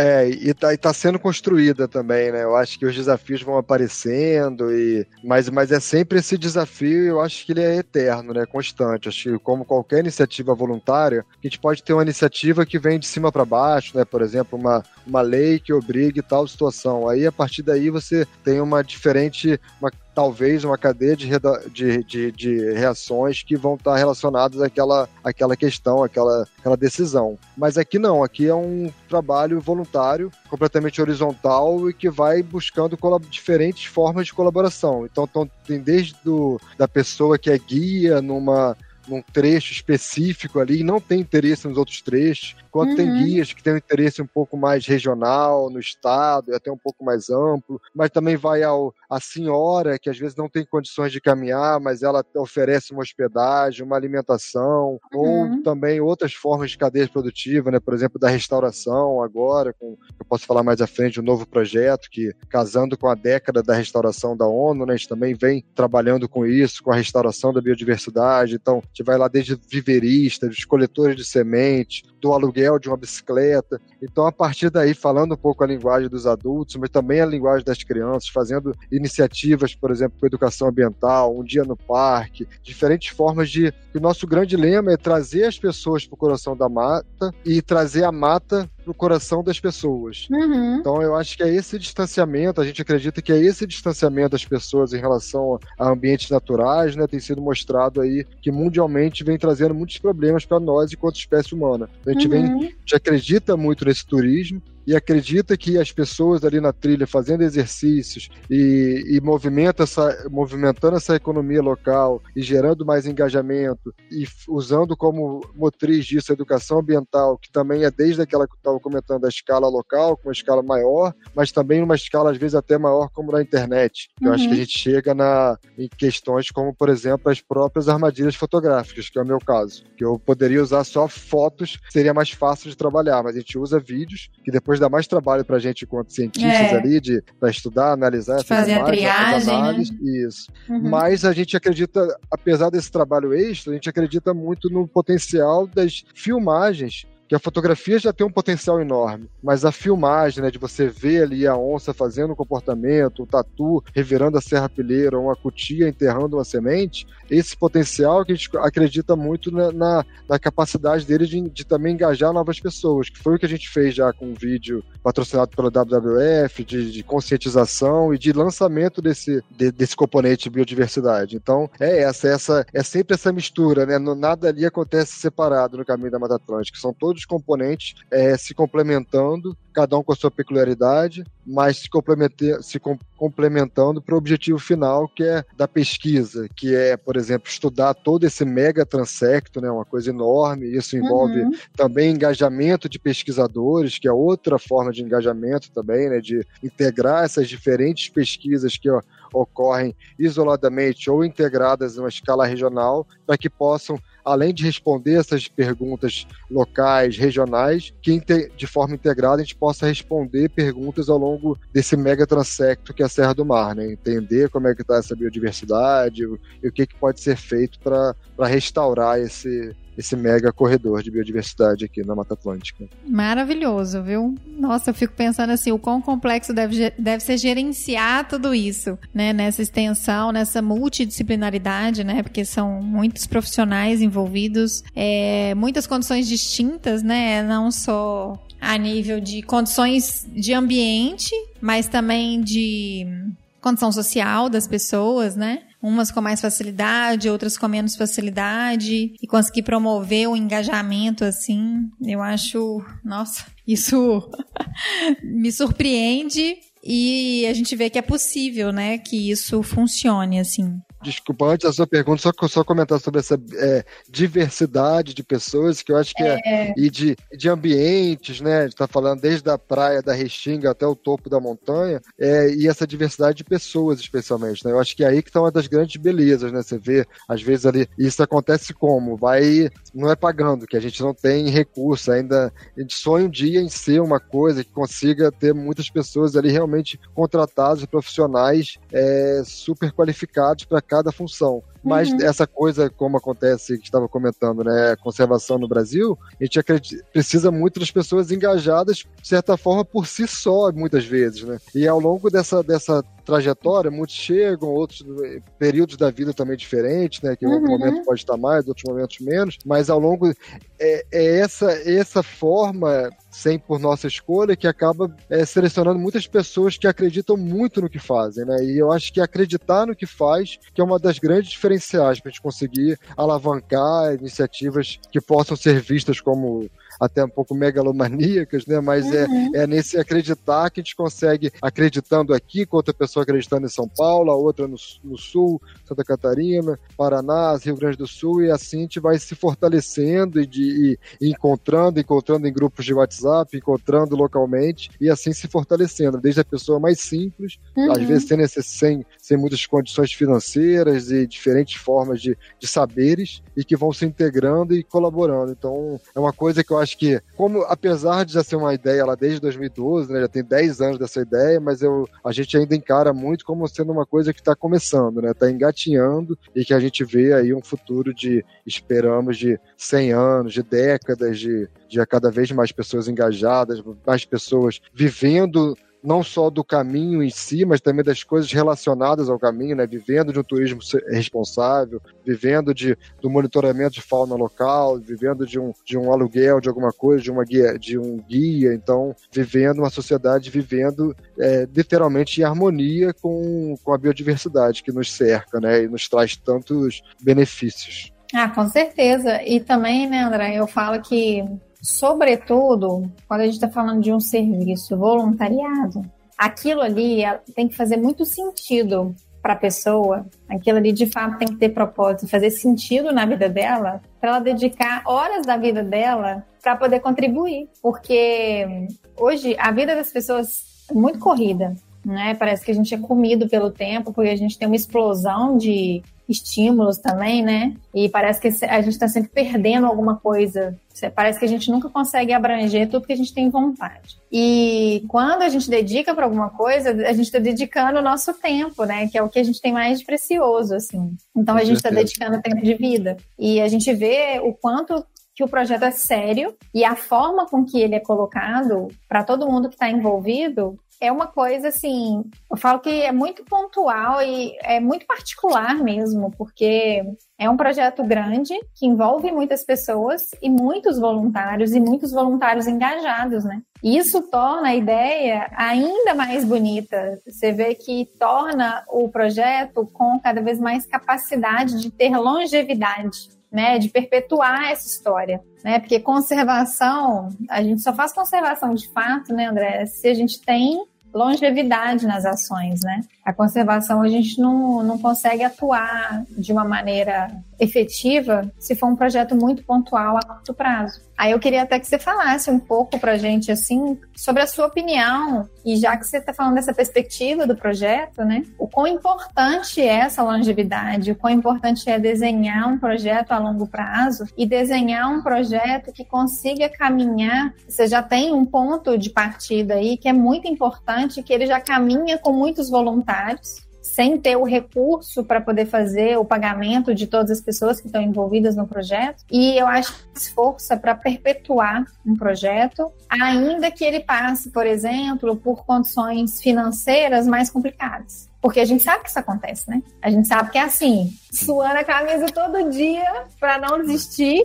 É, e tá, e tá sendo construída também, né? Eu acho que os desafios vão aparecendo, e mas, mas é sempre esse desafio, eu acho que ele é eterno, né? Constante. Acho que como qualquer iniciativa voluntária, a gente pode ter uma iniciativa que vem de cima para baixo, né? Por exemplo, uma, uma lei que obrigue tal situação. Aí, a partir daí, você tem uma diferente, uma talvez uma cadeia de, de, de, de, reações que vão estar relacionadas àquela, àquela questão, àquela, àquela decisão. Mas aqui não, aqui é um trabalho voluntário, completamente horizontal e que vai buscando diferentes formas de colaboração. Então, tem desde do, da pessoa que é guia numa num trecho específico ali e não tem interesse nos outros trechos, quanto uhum. tem guias que têm um interesse um pouco mais regional, no estado, e até um pouco mais amplo, mas também vai ao, a senhora que às vezes não tem condições de caminhar, mas ela oferece uma hospedagem, uma alimentação, uhum. ou também outras formas de cadeia produtiva, né? por exemplo, da restauração agora, com, eu posso falar mais à frente, um novo projeto que, casando com a década da restauração da ONU, né? a gente também vem trabalhando com isso, com a restauração da biodiversidade, então vai lá desde viveristas, dos coletores de semente, do aluguel de uma bicicleta. Então, a partir daí, falando um pouco a linguagem dos adultos, mas também a linguagem das crianças, fazendo iniciativas, por exemplo, com educação ambiental, um dia no parque, diferentes formas de. O nosso grande lema é trazer as pessoas para o coração da mata e trazer a mata para o coração das pessoas. Uhum. Então, eu acho que é esse distanciamento, a gente acredita que é esse distanciamento das pessoas em relação a ambientes naturais, né, tem sido mostrado aí que mundialmente vem trazendo muitos problemas para nós enquanto espécie humana. A gente, uhum. vem, a gente acredita muito nesse turismo, e acredita que as pessoas ali na trilha fazendo exercícios e, e movimenta essa, movimentando essa economia local e gerando mais engajamento e usando como motriz disso a educação ambiental, que também é desde aquela que eu estava comentando, a escala local, com uma escala maior, mas também numa escala às vezes até maior como na internet. Uhum. Eu acho que a uhum. gente chega na, em questões como, por exemplo, as próprias armadilhas fotográficas, que é o meu caso. Que eu poderia usar só fotos, seria mais fácil de trabalhar, mas a gente usa vídeos que depois depois dá mais trabalho para a gente, enquanto cientistas é. ali, de para estudar, analisar essas Fazer imagens, a triagem, análises. Né? Isso. Uhum. Mas a gente acredita, apesar desse trabalho extra, a gente acredita muito no potencial das filmagens que a fotografia já tem um potencial enorme, mas a filmagem, né, de você ver ali a onça fazendo um comportamento, o tatu revirando a serrapilheira, uma cutia enterrando uma semente, esse potencial que a gente acredita muito na, na, na capacidade dele de, de, também engajar novas pessoas, que foi o que a gente fez já com um vídeo patrocinado pela WWF, de, de conscientização e de lançamento desse, de, desse componente de biodiversidade. Então, é essa, essa é sempre essa mistura, né? Nada ali acontece separado no caminho da Mata Atlântica. São todos componentes é, se complementando, cada um com a sua peculiaridade, mas se, se com complementando para o objetivo final, que é da pesquisa, que é, por exemplo, estudar todo esse mega transecto, né? Uma coisa enorme. Isso envolve uhum. também engajamento de pesquisadores, que é outra forma de engajamento também, né? De integrar essas diferentes pesquisas que ó, ocorrem isoladamente ou integradas em uma escala regional, para que possam além de responder essas perguntas locais, regionais, que de forma integrada a gente possa responder perguntas ao longo desse mega transecto que é a Serra do Mar, né? Entender como é que está essa biodiversidade e o que, que pode ser feito para restaurar esse, esse mega corredor de biodiversidade aqui na Mata Atlântica. Maravilhoso, viu? Nossa, eu fico pensando assim, o quão complexo deve, deve ser gerenciar tudo isso, né? Nessa extensão, nessa multidisciplinaridade, né? Porque são muitos profissionais envolvidos, é, muitas condições distintas, né? Não só a nível de condições de ambiente, mas também de condição social das pessoas, né? Umas com mais facilidade, outras com menos facilidade, e conseguir promover o engajamento assim, eu acho, nossa, isso me surpreende e a gente vê que é possível, né, que isso funcione assim. Desculpa, antes da sua pergunta, só, só comentar sobre essa é, diversidade de pessoas, que eu acho que é. é e de, de ambientes, né? A gente tá falando desde a praia da Restinga até o topo da montanha, é, e essa diversidade de pessoas, especialmente, né? Eu acho que é aí que está uma das grandes belezas, né? Você vê, às vezes ali, isso acontece como? Vai, não é pagando, que a gente não tem recurso, ainda a gente sonha um dia em ser uma coisa que consiga ter muitas pessoas ali realmente contratadas, profissionais é, super qualificados para cada função. Mas uhum. essa coisa, como acontece, que estava comentando, né, conservação no Brasil, a gente acredita, precisa muito das pessoas engajadas, de certa forma, por si só, muitas vezes, né? E ao longo dessa, dessa trajetória, muitos chegam, outros períodos da vida também diferentes, né? Que uhum. um momento pode estar mais, outros momentos menos, mas ao longo é, é essa essa forma sem por nossa escolha que acaba é, selecionando muitas pessoas que acreditam muito no que fazem, né? E eu acho que acreditar no que faz que é uma das grandes diferenciais para a gente conseguir alavancar iniciativas que possam ser vistas como até um pouco megalomaníacas, né? Mas é, uhum. é, é nesse acreditar que a gente consegue, acreditando aqui, com outra pessoa acreditando em São Paulo, a outra no, no Sul, Santa Catarina, Paraná, Rio Grande do Sul, e assim a gente vai se fortalecendo e, de, e encontrando, encontrando em grupos de WhatsApp, encontrando localmente, e assim se fortalecendo, desde a pessoa mais simples, uhum. às vezes sem, sem, sem muitas condições financeiras e diferentes formas de, de saberes, e que vão se integrando e colaborando. Então, é uma coisa que eu acho acho que, como apesar de já ser uma ideia lá desde 2012, né, já tem 10 anos dessa ideia, mas eu, a gente ainda encara muito como sendo uma coisa que está começando, né, está engatinhando e que a gente vê aí um futuro de, esperamos, de 100 anos, de décadas, de, de cada vez mais pessoas engajadas, mais pessoas vivendo não só do caminho em si, mas também das coisas relacionadas ao caminho, né? Vivendo de um turismo responsável, vivendo de, do monitoramento de fauna local, vivendo de um, de um aluguel de alguma coisa, de uma guia, de um guia, então vivendo uma sociedade vivendo é, literalmente em harmonia com, com a biodiversidade que nos cerca, né? E nos traz tantos benefícios. Ah, com certeza. E também, né, André, eu falo que Sobretudo, quando a gente está falando de um serviço voluntariado, aquilo ali tem que fazer muito sentido para a pessoa. Aquilo ali, de fato, tem que ter propósito, fazer sentido na vida dela, para ela dedicar horas da vida dela para poder contribuir. Porque hoje a vida das pessoas é muito corrida. Né? Parece que a gente é comido pelo tempo, porque a gente tem uma explosão de estímulos também, né? E parece que a gente está sempre perdendo alguma coisa. Parece que a gente nunca consegue abranger tudo que a gente tem vontade. E quando a gente dedica para alguma coisa, a gente está dedicando o nosso tempo, né? Que é o que a gente tem mais de precioso, assim. Então a gente está dedicando tempo de vida. E a gente vê o quanto que o projeto é sério e a forma com que ele é colocado para todo mundo que está envolvido é uma coisa assim, eu falo que é muito pontual e é muito particular mesmo, porque é um projeto grande que envolve muitas pessoas e muitos voluntários e muitos voluntários engajados, né? Isso torna a ideia ainda mais bonita. Você vê que torna o projeto com cada vez mais capacidade de ter longevidade. Né, de perpetuar essa história, né? Porque conservação, a gente só faz conservação de fato, né, André, se a gente tem longevidade nas ações, né? A conservação a gente não, não consegue atuar de uma maneira efetiva se for um projeto muito pontual a curto prazo. Aí eu queria até que você falasse um pouco pra gente, assim, sobre a sua opinião, e já que você está falando dessa perspectiva do projeto, né, o quão importante é essa longevidade, o quão importante é desenhar um projeto a longo prazo e desenhar um projeto que consiga caminhar. Você já tem um ponto de partida aí que é muito importante, que ele já caminha com muitos voluntários sem ter o recurso para poder fazer o pagamento de todas as pessoas que estão envolvidas no projeto. E eu acho que esforça para perpetuar um projeto, ainda que ele passe, por exemplo, por condições financeiras mais complicadas. Porque a gente sabe que isso acontece, né? A gente sabe que é assim, suando a camisa todo dia para não desistir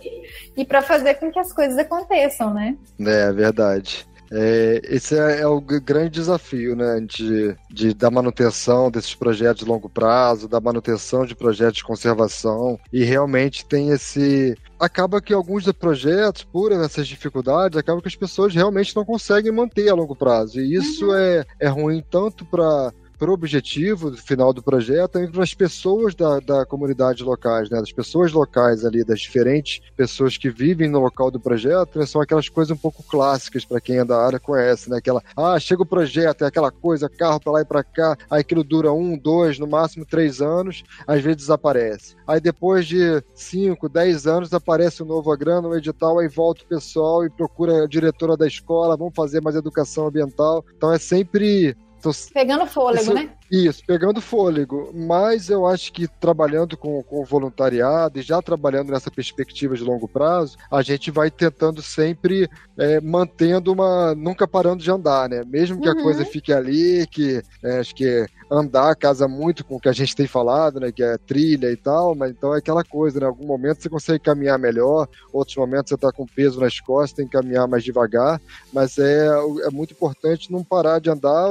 e para fazer com que as coisas aconteçam, né? É, verdade. É, esse é, é, o grande desafio, né, de, de, da manutenção desses projetos de longo prazo, da manutenção de projetos de conservação, e realmente tem esse... Acaba que alguns projetos, por essas dificuldades, acaba que as pessoas realmente não conseguem manter a longo prazo, e isso uhum. é, é ruim tanto para para o objetivo final do projeto e para as pessoas da, da comunidade locais, né? Das pessoas locais ali, das diferentes pessoas que vivem no local do projeto, né? são aquelas coisas um pouco clássicas para quem é da área conhece, né? Aquela, ah, chega o projeto, é aquela coisa, carro para lá e para cá, aí aquilo dura um, dois, no máximo três anos, às vezes desaparece. Aí depois de cinco, dez anos aparece um novo agrano, um edital, aí volta o pessoal e procura a diretora da escola, vamos fazer mais educação ambiental. Então é sempre Tô... Pegando fôlego, Isso, né? Isso, pegando fôlego. Mas eu acho que trabalhando com, com o voluntariado e já trabalhando nessa perspectiva de longo prazo, a gente vai tentando sempre é, mantendo uma. nunca parando de andar, né? Mesmo que uhum. a coisa fique ali, que é, acho que andar casa muito com o que a gente tem falado, né? Que é trilha e tal, mas então é aquela coisa, né? Em algum momento você consegue caminhar melhor, outros momentos você está com peso nas costas, tem que caminhar mais devagar, mas é, é muito importante não parar de andar,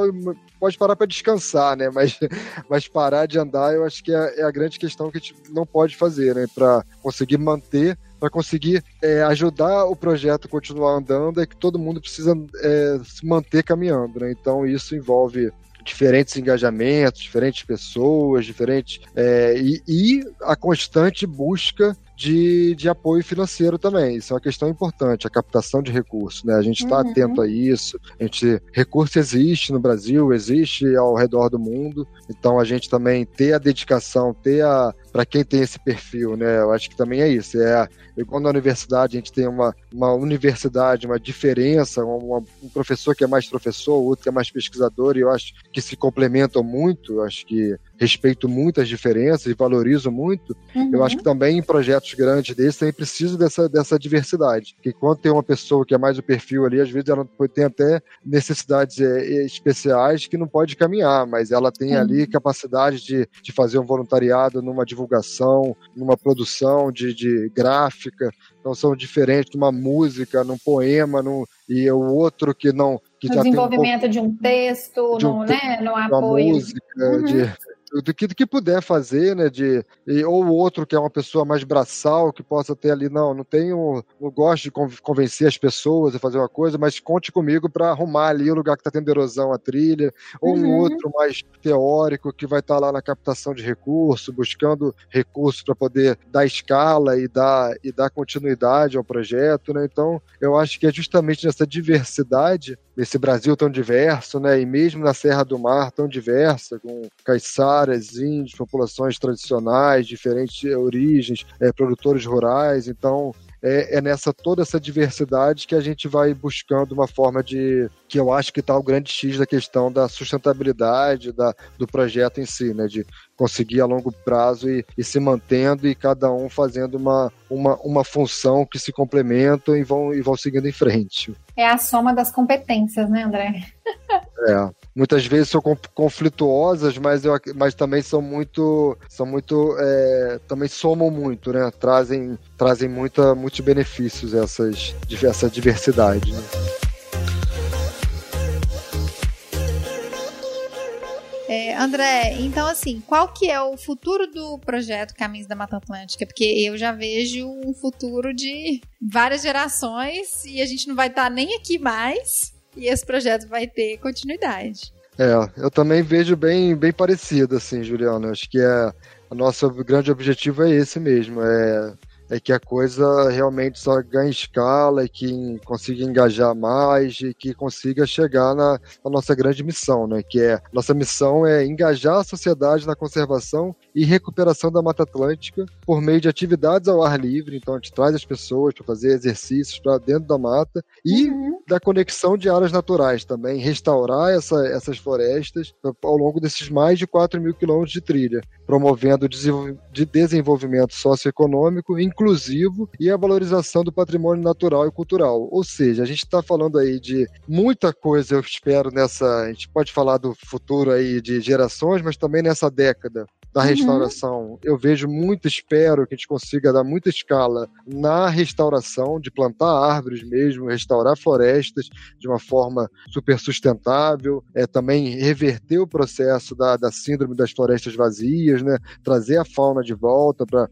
pode parar para descansar, né? Mas, mas parar de andar eu acho que é, é a grande questão que a gente não pode fazer, né? Para conseguir manter para conseguir é, ajudar o projeto a continuar andando é que todo mundo precisa é, se manter caminhando, né? Então isso envolve diferentes engajamentos, diferentes pessoas, diferentes. É, e, e, a constante busca de, de apoio financeiro também. Isso é uma questão importante, a captação de recursos. Né? A gente está uhum. atento a isso. A gente, recurso existe no Brasil, existe ao redor do mundo. Então a gente também ter a dedicação, ter a. Para quem tem esse perfil, né? Eu acho que também é isso. É igual na universidade, a gente tem uma, uma universidade, uma diferença, uma, um professor que é mais professor, outro que é mais pesquisador, e eu acho que se complementam muito. Eu acho que respeito muito as diferenças e valorizo muito, uhum. eu acho que também em projetos grandes desses também preciso dessa, dessa diversidade. Porque quando tem uma pessoa que é mais o perfil ali, às vezes ela tem até necessidades é, especiais que não pode caminhar, mas ela tem uhum. ali capacidade de, de fazer um voluntariado numa divulgação, numa produção de, de gráfica. Então são diferentes numa música, num poema, num, e o outro que não que no desenvolvimento um de um texto, de um no, né, no apoio. Música, uhum. de, do que, do que puder fazer, né? De, e, ou outro que é uma pessoa mais braçal, que possa ter ali, não, não tenho, não gosto de convencer as pessoas a fazer uma coisa, mas conte comigo para arrumar ali o lugar que está tendo erosão a trilha, ou uhum. um outro mais teórico que vai estar tá lá na captação de recursos, buscando recursos para poder dar escala e dar, e dar continuidade ao projeto, né? Então, eu acho que é justamente nessa diversidade esse Brasil tão diverso, né? E mesmo na Serra do Mar tão diversa, com caiçaras, índios, populações tradicionais, diferentes origens, é, produtores rurais. Então, é, é nessa toda essa diversidade que a gente vai buscando uma forma de que eu acho que está o grande X da questão da sustentabilidade da, do projeto em si, né? De conseguir a longo prazo e, e, se mantendo e cada um fazendo uma, uma, uma função que se complementam e vão, e vão seguindo em frente. É a soma das competências, né, André? é. Muitas vezes são conflituosas, mas, eu, mas também são muito. São muito. É, também somam muito, né? Trazem, trazem muita, muitos benefícios essas, essa diversidade. Né? É, André, então assim, qual que é o futuro do projeto Caminhos da Mata Atlântica? Porque eu já vejo um futuro de várias gerações e a gente não vai estar tá nem aqui mais e esse projeto vai ter continuidade. É, eu também vejo bem, bem parecido, assim, Juliana. Acho que é, o nosso grande objetivo é esse mesmo, é é que a coisa realmente só ganhe escala e que consiga engajar mais e que consiga chegar na, na, nossa grande missão, né? Que é nossa missão é engajar a sociedade na conservação e recuperação da Mata Atlântica por meio de atividades ao ar livre. Então a gente traz as pessoas para fazer exercícios para dentro da mata e uhum. da conexão de áreas naturais também, restaurar essa, essas florestas ao longo desses mais de 4 mil quilômetros de trilha, promovendo o desenvolvimento socioeconômico, inclusivo e a valorização do patrimônio natural e cultural. Ou seja, a gente está falando aí de muita coisa, eu espero, nessa. A gente pode falar do futuro aí de gerações, mas também nessa década da uhum. restauração. Uhum. Eu vejo muito, espero que a gente consiga dar muita escala na restauração, de plantar árvores mesmo, restaurar florestas de uma forma super sustentável, é, também reverter o processo da, da síndrome das florestas vazias, né? trazer a fauna de volta para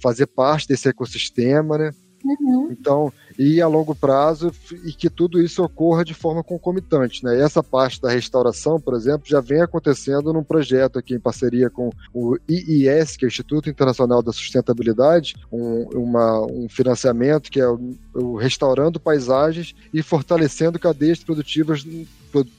fazer parte desse ecossistema. Né? Uhum. Então, e a longo prazo, e que tudo isso ocorra de forma concomitante. Né? Essa parte da restauração, por exemplo, já vem acontecendo num projeto aqui em parceria com o IIS, que é o Instituto Internacional da Sustentabilidade, um, uma, um financiamento que é o, o Restaurando Paisagens e Fortalecendo Cadeias Produtivas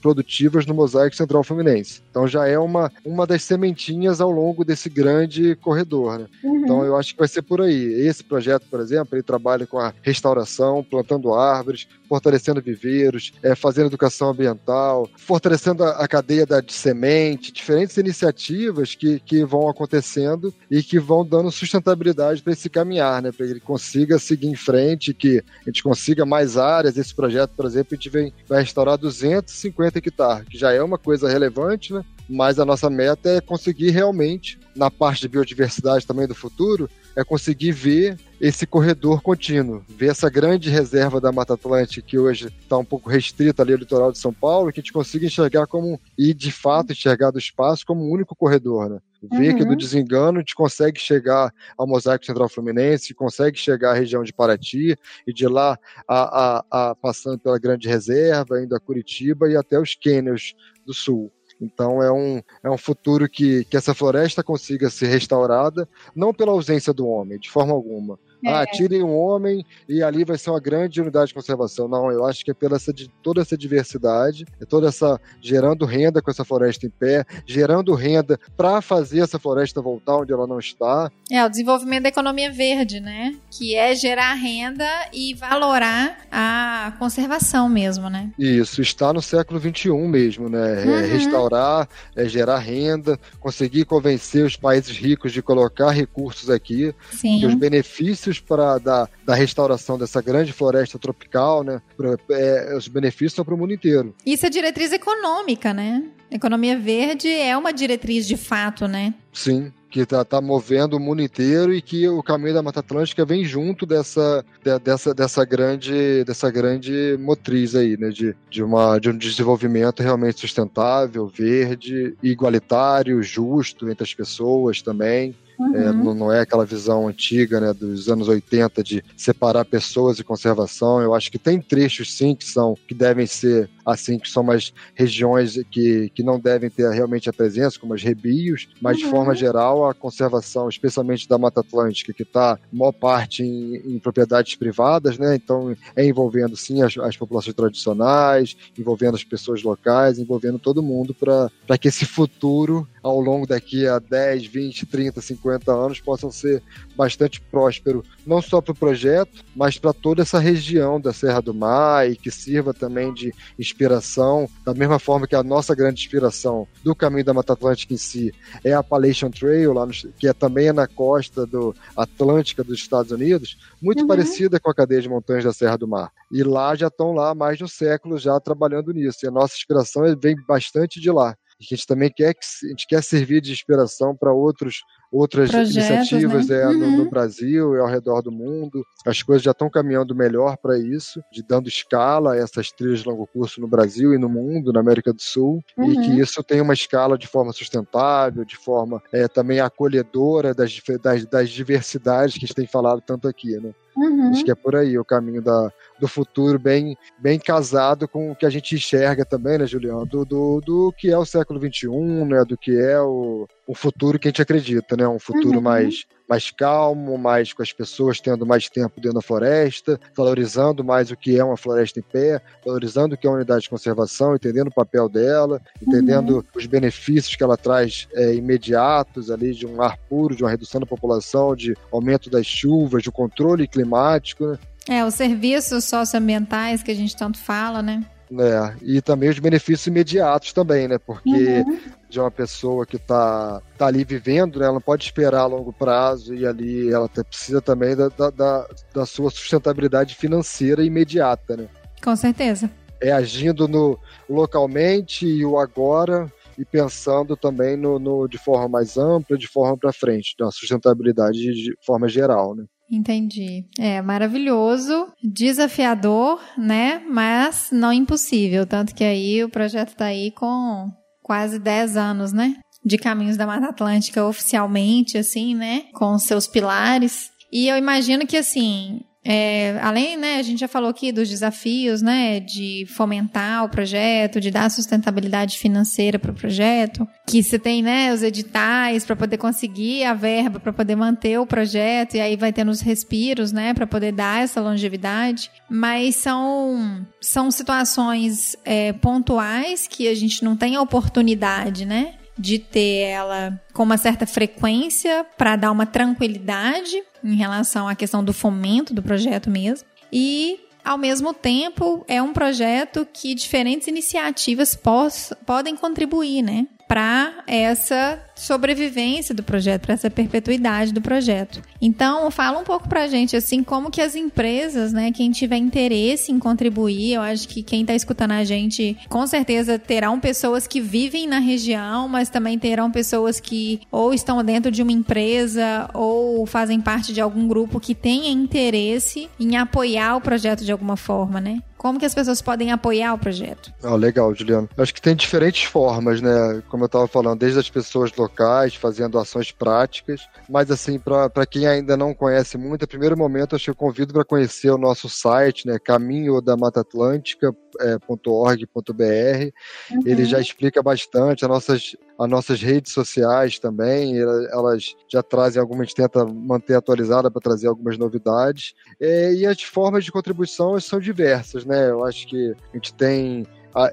produtivas no Mosaico Central Fluminense. Então já é uma, uma das sementinhas ao longo desse grande corredor. Né? Uhum. Então eu acho que vai ser por aí. Esse projeto, por exemplo, ele trabalha com a restauração, plantando árvores, fortalecendo viveiros, é, fazendo educação ambiental, fortalecendo a, a cadeia da, de semente, diferentes iniciativas que, que vão acontecendo e que vão dando sustentabilidade para esse caminhar, né? para que ele consiga seguir em frente, que a gente consiga mais áreas. Esse projeto, por exemplo, a gente vem, vai restaurar 200 50 hectares, que já é uma coisa relevante, né? Mas a nossa meta é conseguir realmente, na parte de biodiversidade também do futuro, é conseguir ver esse corredor contínuo, ver essa grande reserva da Mata Atlântica que hoje está um pouco restrita ali ao litoral de São Paulo, que a gente consiga enxergar como, e de fato enxergar do espaço como um único corredor, né? Ver uhum. que do desengano a gente consegue chegar ao Mosaico Central Fluminense, consegue chegar à região de Paraty e de lá a, a, a passando pela Grande Reserva, indo a Curitiba e até os cânions do sul. Então é um, é um futuro que, que essa floresta consiga ser restaurada, não pela ausência do homem, de forma alguma, é. Ah, tirem um homem e ali vai ser uma grande unidade de conservação. Não, eu acho que é pela essa, toda essa diversidade, é toda essa gerando renda com essa floresta em pé, gerando renda para fazer essa floresta voltar onde ela não está. É, o desenvolvimento da economia verde, né? Que é gerar renda e valorar a conservação mesmo, né? Isso, está no século XXI mesmo, né? É uhum. É restaurar, é gerar renda, conseguir convencer os países ricos de colocar recursos aqui, Sim. que os benefícios benefícios para da, da restauração dessa grande floresta tropical, né? Pra, é, os benefícios são para o mundo inteiro. Isso é diretriz econômica, né? Economia verde é uma diretriz de fato, né? Sim, que está tá movendo o mundo inteiro e que o caminho da Mata Atlântica vem junto dessa, de, dessa, dessa, grande, dessa grande motriz aí, né? De, de, uma, de um desenvolvimento realmente sustentável, verde, igualitário, justo entre as pessoas também. Uhum. É, não, não, é aquela visão antiga né, dos anos 80 de separar pessoas e conservação. Eu acho que tem trechos sim que são que devem ser assim, que são mais regiões que, que não devem ter realmente a presença, como os rebios, mas uhum. de forma geral a conservação, especialmente da Mata Atlântica, que está maior parte em, em, propriedades privadas, né? Então é envolvendo sim as, as populações tradicionais, envolvendo as pessoas locais, envolvendo todo mundo para que esse futuro ao longo daqui a 10, 20, 30, 50 anos possam ser bastante prósperos, não só para o projeto, mas para toda essa região da Serra do Mar e que sirva também de inspiração, da mesma forma que a nossa grande inspiração do caminho da Mata Atlântica em si é a Appalachian Trail, lá no, que é também na costa do Atlântica dos Estados Unidos, muito uhum. parecida com a cadeia de montanhas da Serra do Mar. E lá já estão lá há mais de um século já trabalhando nisso. E a nossa inspiração vem bastante de lá. E a gente também quer, a gente quer servir de inspiração para outros outras Projetos, iniciativas né? é, uhum. no, no, uhum. Brasil e ao redor do mundo. As coisas já estão caminhando melhor para isso, de dando escala a essas trilhas de longo curso no Brasil e no mundo, na América do Sul, uhum. e que uhum. isso tenha uma escala de forma sustentável, de forma é, também acolhedora das, das, das diversidades que a gente tem falado tanto aqui, né? Uhum. Acho que é por aí o caminho da, do futuro bem, bem casado com o que a gente enxerga também, né, Julião? Do, do, do que é o século XXI, né? Do que é o, o futuro que a gente acredita, né? Um futuro uhum. mais, mais calmo, mais com as pessoas tendo mais tempo dentro da floresta, valorizando mais o que é uma floresta em pé, valorizando o que é uma unidade de conservação, entendendo o papel dela, entendendo uhum. os benefícios que ela traz é, imediatos ali de um ar puro, de uma redução da população, de aumento das chuvas, de um controle climático, né? É, os serviços socioambientais que a gente tanto fala, né? É, e também os benefícios imediatos também, né? Porque uhum. de uma pessoa que está tá ali vivendo, né? Ela não pode esperar a longo prazo e ali ela precisa também da, da, da sua sustentabilidade financeira imediata, né? Com certeza. É agindo no localmente e o agora e pensando também no, no de forma mais ampla, de forma para frente, na sustentabilidade de forma geral, né? Entendi. É maravilhoso, desafiador, né? Mas não impossível. Tanto que aí o projeto está aí com quase 10 anos, né? De Caminhos da Mata Atlântica oficialmente, assim, né? Com seus pilares. E eu imagino que, assim, é, além, né, a gente já falou aqui dos desafios, né, de fomentar o projeto, de dar sustentabilidade financeira para o projeto, que você tem, né, os editais para poder conseguir a verba para poder manter o projeto e aí vai tendo os respiros, né, para poder dar essa longevidade. Mas são são situações é, pontuais que a gente não tem oportunidade, né, de ter ela com uma certa frequência para dar uma tranquilidade em relação à questão do fomento do projeto mesmo. E ao mesmo tempo, é um projeto que diferentes iniciativas podem contribuir, né? Para essa sobrevivência do projeto, para essa perpetuidade do projeto. Então, fala um pouco para a gente, assim, como que as empresas, né, quem tiver interesse em contribuir, eu acho que quem está escutando a gente, com certeza terão pessoas que vivem na região, mas também terão pessoas que ou estão dentro de uma empresa ou fazem parte de algum grupo que tenha interesse em apoiar o projeto de alguma forma, né? Como que as pessoas podem apoiar o projeto? Ah, legal, Juliano. Acho que tem diferentes formas, né? Como eu estava falando, desde as pessoas locais, fazendo ações práticas. Mas, assim, para quem ainda não conhece muito, a primeiro momento, acho que eu convido para conhecer o nosso site, né? Caminho da Mata Atlântica, .org.br. Uhum. Ele já explica bastante as nossas, as nossas redes sociais também. Elas já trazem algumas, tenta manter atualizada para trazer algumas novidades. É, e as formas de contribuição são diversas, né? Eu acho que a gente tem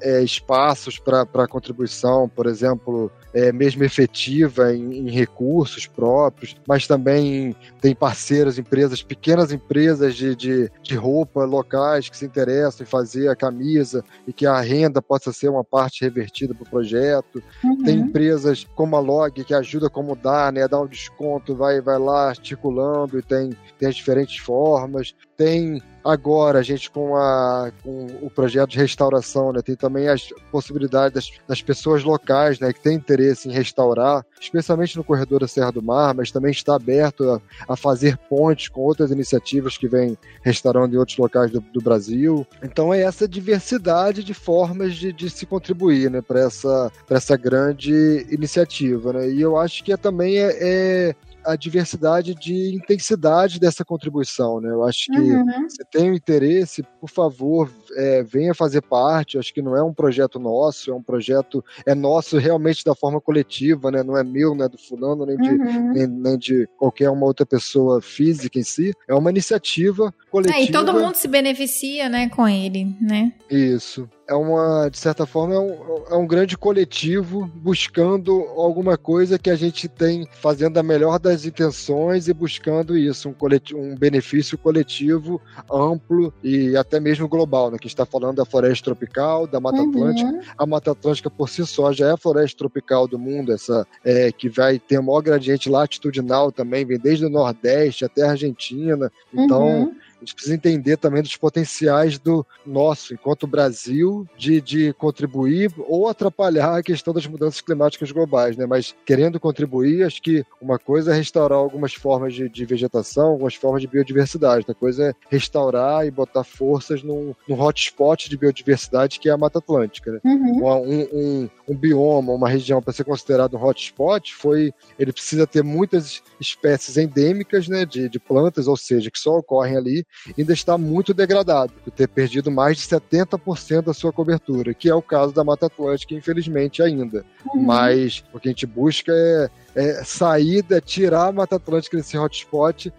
é, espaços para contribuição, por exemplo, é, mesmo efetiva em, em, recursos próprios, mas também tem parceiros, empresas, pequenas empresas de, de, de roupa locais que se interessam em fazer a camisa e que a renda possa ser uma parte revertida para o projeto. Uhum. Tem empresas como a Log que ajuda como dar, né, dá um desconto, vai, vai lá articulando e tem, tem as diferentes formas. Tem agora a gente com, a, com o projeto de restauração, né, tem também as possibilidades das, das pessoas locais, né, que têm interesse interesse em restaurar, especialmente no corredor da Serra do Mar, mas também está aberto a, a fazer pontes com outras iniciativas que vêm restaurando em outros locais do, do Brasil. Então é essa diversidade de formas de, de se contribuir né, para essa, essa grande iniciativa. Né? E eu acho que é, também é, é a diversidade de intensidade dessa contribuição, né? Eu acho que uhum. se tem o interesse, por favor, é, venha fazer parte. Acho que não é um projeto nosso, é um projeto é nosso realmente da forma coletiva, né? Não é meu, não é do fulano, nem de, uhum. nem, nem, de qualquer uma outra pessoa física em si. É uma iniciativa coletiva. É, e todo mundo se beneficia, né, com ele, né? Isso. é uma, de certa forma, é um, é um grande coletivo buscando alguma coisa que a gente tem, fazendo a melhor das intenções e buscando isso, um, coletivo, um benefício coletivo amplo e até mesmo global, né? Que está falando da floresta tropical, da Mata uhum. Atlântica. A Mata Atlântica por si só já é a floresta tropical do mundo, essa é, que vai ter o maior gradiente latitudinal também, vem desde o Nordeste até a Argentina. Então, uhum a gente precisa entender também dos potenciais do nosso, enquanto Brasil, de, de contribuir ou atrapalhar a questão das mudanças climáticas globais, né? Mas querendo contribuir, acho que uma coisa é restaurar algumas formas de, de vegetação, algumas formas de biodiversidade, outra coisa é restaurar e botar forças num, num hotspot de biodiversidade que é a Mata Atlântica. Né? Uhum. Um, um, um bioma, uma região para ser considerado um hotspot, foi ele precisa ter muitas espécies endêmicas né, de, de plantas, ou seja, que só ocorrem ali, ainda está muito degradado, por ter perdido mais de 70% da sua cobertura, que é o caso da Mata Atlântica, infelizmente ainda. Uhum. Mas o que a gente busca é, é saída, tirar a Mata Atlântica desse hotspot,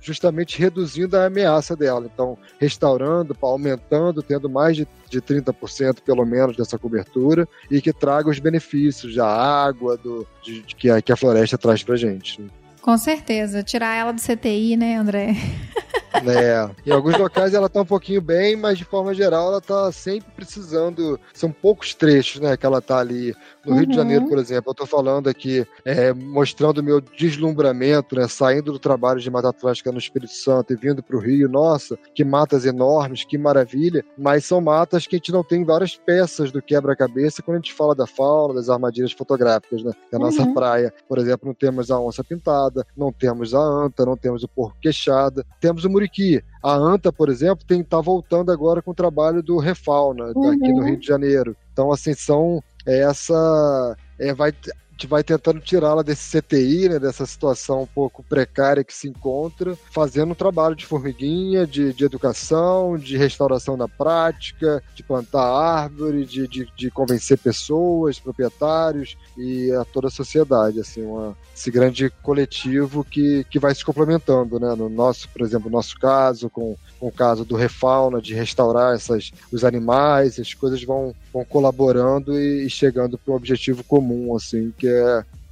justamente reduzindo a ameaça dela. Então, restaurando, aumentando, tendo mais de, de 30% pelo menos dessa cobertura e que traga os benefícios da água, do, de, de que, a, que a floresta traz pra gente. Com certeza. Tirar ela do CTI, né, André? É. Em alguns locais ela tá um pouquinho bem, mas de forma geral ela tá sempre precisando. São poucos trechos, né, que ela tá ali. No uhum. Rio de Janeiro, uhum. por exemplo, eu tô falando aqui, é, mostrando o meu deslumbramento, né, saindo do trabalho de Mata Atlântica no Espírito Santo e vindo pro Rio. Nossa, que matas enormes, que maravilha. Mas são matas que a gente não tem várias peças do quebra-cabeça quando a gente fala da fauna, das armadilhas fotográficas, né? A nossa uhum. praia, por exemplo, não temos a onça pintada, não temos a anta, não temos o porco queixada, temos o Muriqui. A ANTA, por exemplo, tem tá voltando agora com o trabalho do Refauna, uhum. aqui no Rio de Janeiro. Então, assim, são é, essa. É, vai, gente vai tentando tirá-la desse CTI, né, dessa situação um pouco precária que se encontra, fazendo um trabalho de formiguinha, de, de educação, de restauração da prática, de plantar árvore, de, de, de convencer pessoas, proprietários e a toda a sociedade, assim, uma, esse grande coletivo que, que vai se complementando, né, no nosso, por exemplo, no nosso caso, com com o caso do refauna, de restaurar essas, os animais, as coisas vão, vão colaborando e, e chegando para um objetivo comum, assim, que é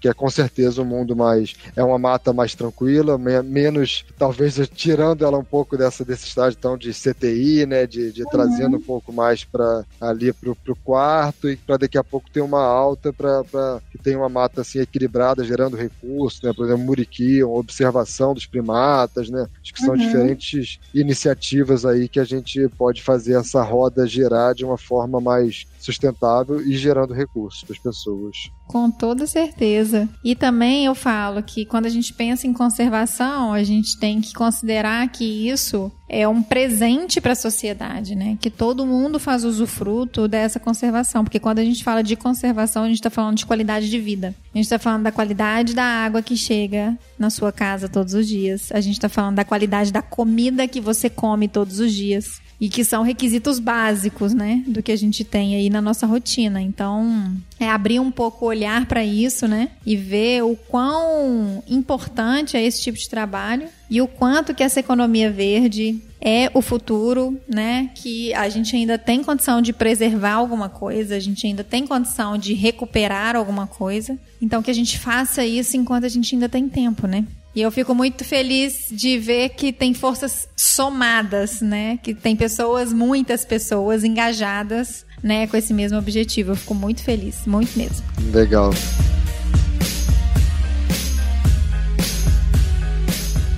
que é com certeza um mundo mais. É uma mata mais tranquila, me, menos, talvez tirando ela um pouco dessa desse estágio tão de CTI, né? De, de uhum. trazendo um pouco mais para ali pro, pro quarto e para daqui a pouco ter uma alta para que tenha uma mata assim equilibrada, gerando recursos, né? Por exemplo, Muriqui, observação dos primatas, né? Acho que são uhum. diferentes iniciativas aí que a gente pode fazer essa roda girar de uma forma mais sustentável e gerando recursos para as pessoas. Com toda certeza. E também eu falo que quando a gente pensa em conservação, a gente tem que considerar que isso é um presente para a sociedade, né? Que todo mundo faz usufruto dessa conservação. Porque quando a gente fala de conservação, a gente está falando de qualidade de vida. A gente está falando da qualidade da água que chega na sua casa todos os dias. A gente está falando da qualidade da comida que você come todos os dias e que são requisitos básicos, né, do que a gente tem aí na nossa rotina. Então, é abrir um pouco o olhar para isso, né, e ver o quão importante é esse tipo de trabalho e o quanto que essa economia verde é o futuro, né? Que a gente ainda tem condição de preservar alguma coisa, a gente ainda tem condição de recuperar alguma coisa. Então que a gente faça isso enquanto a gente ainda tem tempo, né? E eu fico muito feliz de ver que tem forças somadas, né? Que tem pessoas, muitas pessoas engajadas, né, com esse mesmo objetivo. Eu fico muito feliz, muito mesmo. Legal.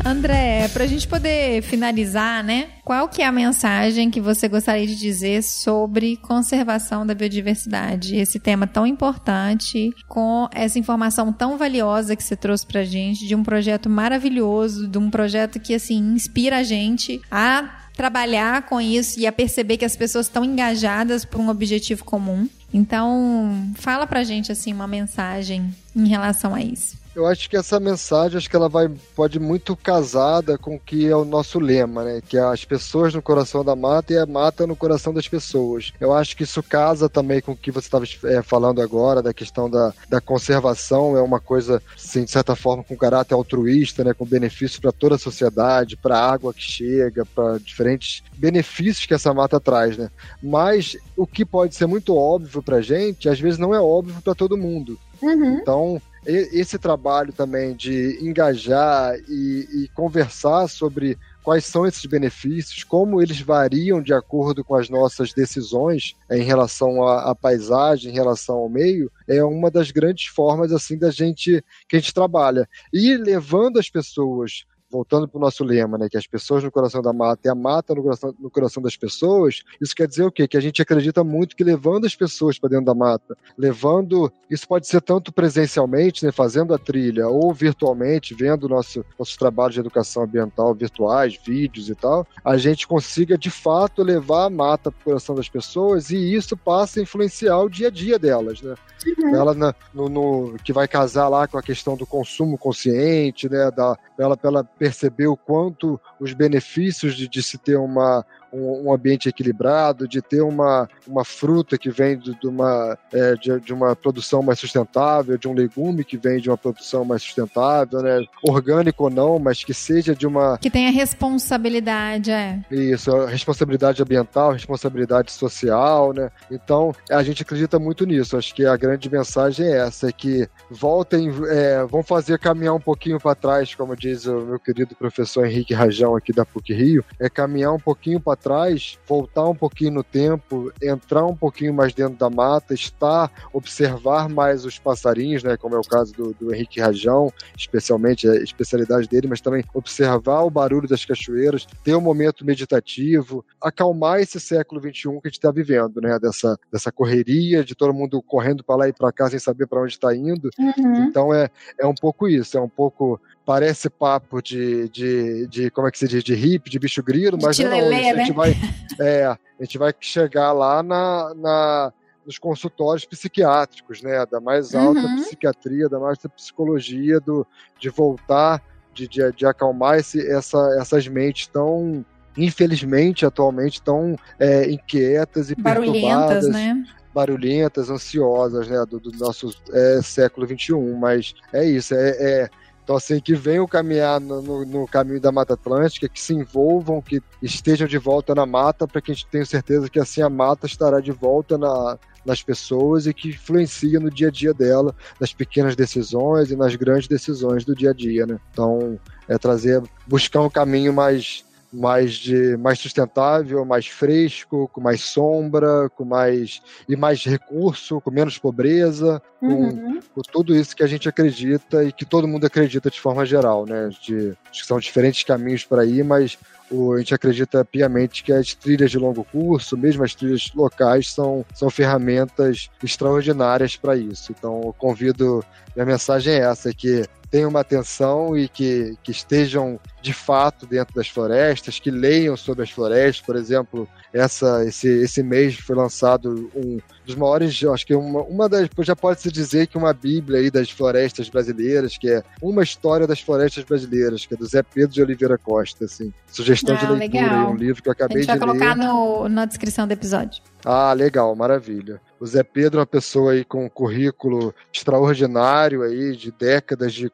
André, para a gente poder finalizar, né? Qual que é a mensagem que você gostaria de dizer sobre conservação da biodiversidade? Esse tema tão importante, com essa informação tão valiosa que você trouxe para a gente, de um projeto maravilhoso, de um projeto que, assim, inspira a gente a trabalhar com isso e a perceber que as pessoas estão engajadas por um objetivo comum. Então, fala pra gente assim uma mensagem em relação a isso. Eu acho que essa mensagem, acho que ela vai, pode muito casada com o que é o nosso lema, né? Que é as pessoas no coração da mata e a mata no coração das pessoas. Eu acho que isso casa também com o que você estava é, falando agora, da questão da, da conservação, é uma coisa, sim, de certa forma, com caráter altruísta, né? Com benefício para toda a sociedade, para a água que chega, para diferentes benefícios que essa mata traz, né? Mas o que pode ser muito óbvio para gente, às vezes não é óbvio para todo mundo. Uhum. Então, esse trabalho também de engajar e, e, conversar sobre quais são esses benefícios, como eles variam de acordo com as nossas decisões em relação à, à paisagem, em relação ao meio, é uma das grandes formas assim da gente que a gente trabalha. E levando as pessoas voltando para o nosso lema, né, que as pessoas no coração da mata e a mata no coração, no coração das pessoas, isso quer dizer o quê? Que a gente acredita muito que levando as pessoas para dentro da mata, levando, isso pode ser tanto presencialmente, né, fazendo a trilha, ou virtualmente, vendo nosso, nossos trabalhos de educação ambiental virtuais, vídeos e tal, a gente consiga de fato levar a mata para o coração das pessoas e isso passa a influenciar o dia a dia delas, né? Uhum. Ela na, no, no, que vai casar lá com a questão do consumo consciente, né, da, ela, ela perceber o quanto os benefícios de, de se ter uma, um, um, ambiente equilibrado, de ter uma, uma fruta que vem de, de uma, é, de, de, uma produção mais sustentável, de um legume que vem de uma produção mais sustentável, né? orgânico ou não, mas que seja de uma. Que tenha responsabilidade, é. Isso, responsabilidade ambiental, responsabilidade social, né? Então, a gente acredita muito nisso. Acho que a grande mensagem é essa: é que voltem, é, vão fazer caminhar um pouquinho para trás, como diz o meu querido professor Henrique Rajão aqui da PUC Rio, é caminhar um pouquinho para trás, voltar um pouquinho no tempo, entrar um pouquinho mais dentro da mata, estar, observar mais os passarinhos, né, como é o caso do, do Henrique Rajão, especialmente a especialidade dele, mas também observar o barulho das cachoeiras, ter um momento meditativo, acalmar esse século XXI que a gente está vivendo, né, dessa, dessa correria de todo mundo correndo para lá e para cá sem saber para onde está indo. Uhum. Então é, é um pouco isso, é um pouco parece papo de, de, de, como é que se diz, de hippie, de bicho grilo, mas não, a gente né? vai, é, a gente vai chegar lá na, na nos consultórios psiquiátricos, né, da mais alta uhum. psiquiatria, da mais alta psicologia, do, de voltar, de, de, de acalmar esse, essa, essas mentes tão, infelizmente, atualmente, tão é, inquietas e barulhentas, né? barulhentas, ansiosas, né, do, do nosso é, século XXI, mas é isso, é, é então, assim, que venham caminhar no, no, no, caminho da Mata Atlântica, que se envolvam, que estejam de volta na mata, para que a gente tenha certeza que assim a mata estará de volta na, nas pessoas e que influencia no dia a dia dela, nas pequenas decisões e nas grandes decisões do dia a dia, né? Então, é trazer, buscar um caminho mais mais de mais sustentável, mais fresco, com mais sombra, com mais e mais recurso, com menos pobreza, uhum. com, com, tudo isso que a gente acredita e que todo mundo acredita de forma geral, né? De, que são diferentes caminhos para ir, mas a gente acredita piamente que as trilhas de longo curso, mesmo as trilhas locais, são, são ferramentas extraordinárias para isso. Então, eu convido, minha mensagem é essa, que tenham uma atenção e que, que estejam de fato dentro das florestas, que leiam sobre as florestas, por exemplo, essa, esse, esse mês foi lançado um dos maiores, acho que uma, uma das, já pode se dizer que uma bíblia aí das florestas brasileiras, que é uma história das florestas brasileiras, que é do Zé Pedro de Oliveira Costa, assim, sugestão ah, de leitura, aí, um livro que eu acabei de ler. A gente vai colocar no, na descrição do episódio. Ah, legal, maravilha. O Zé Pedro é uma pessoa aí com um currículo extraordinário aí, de décadas de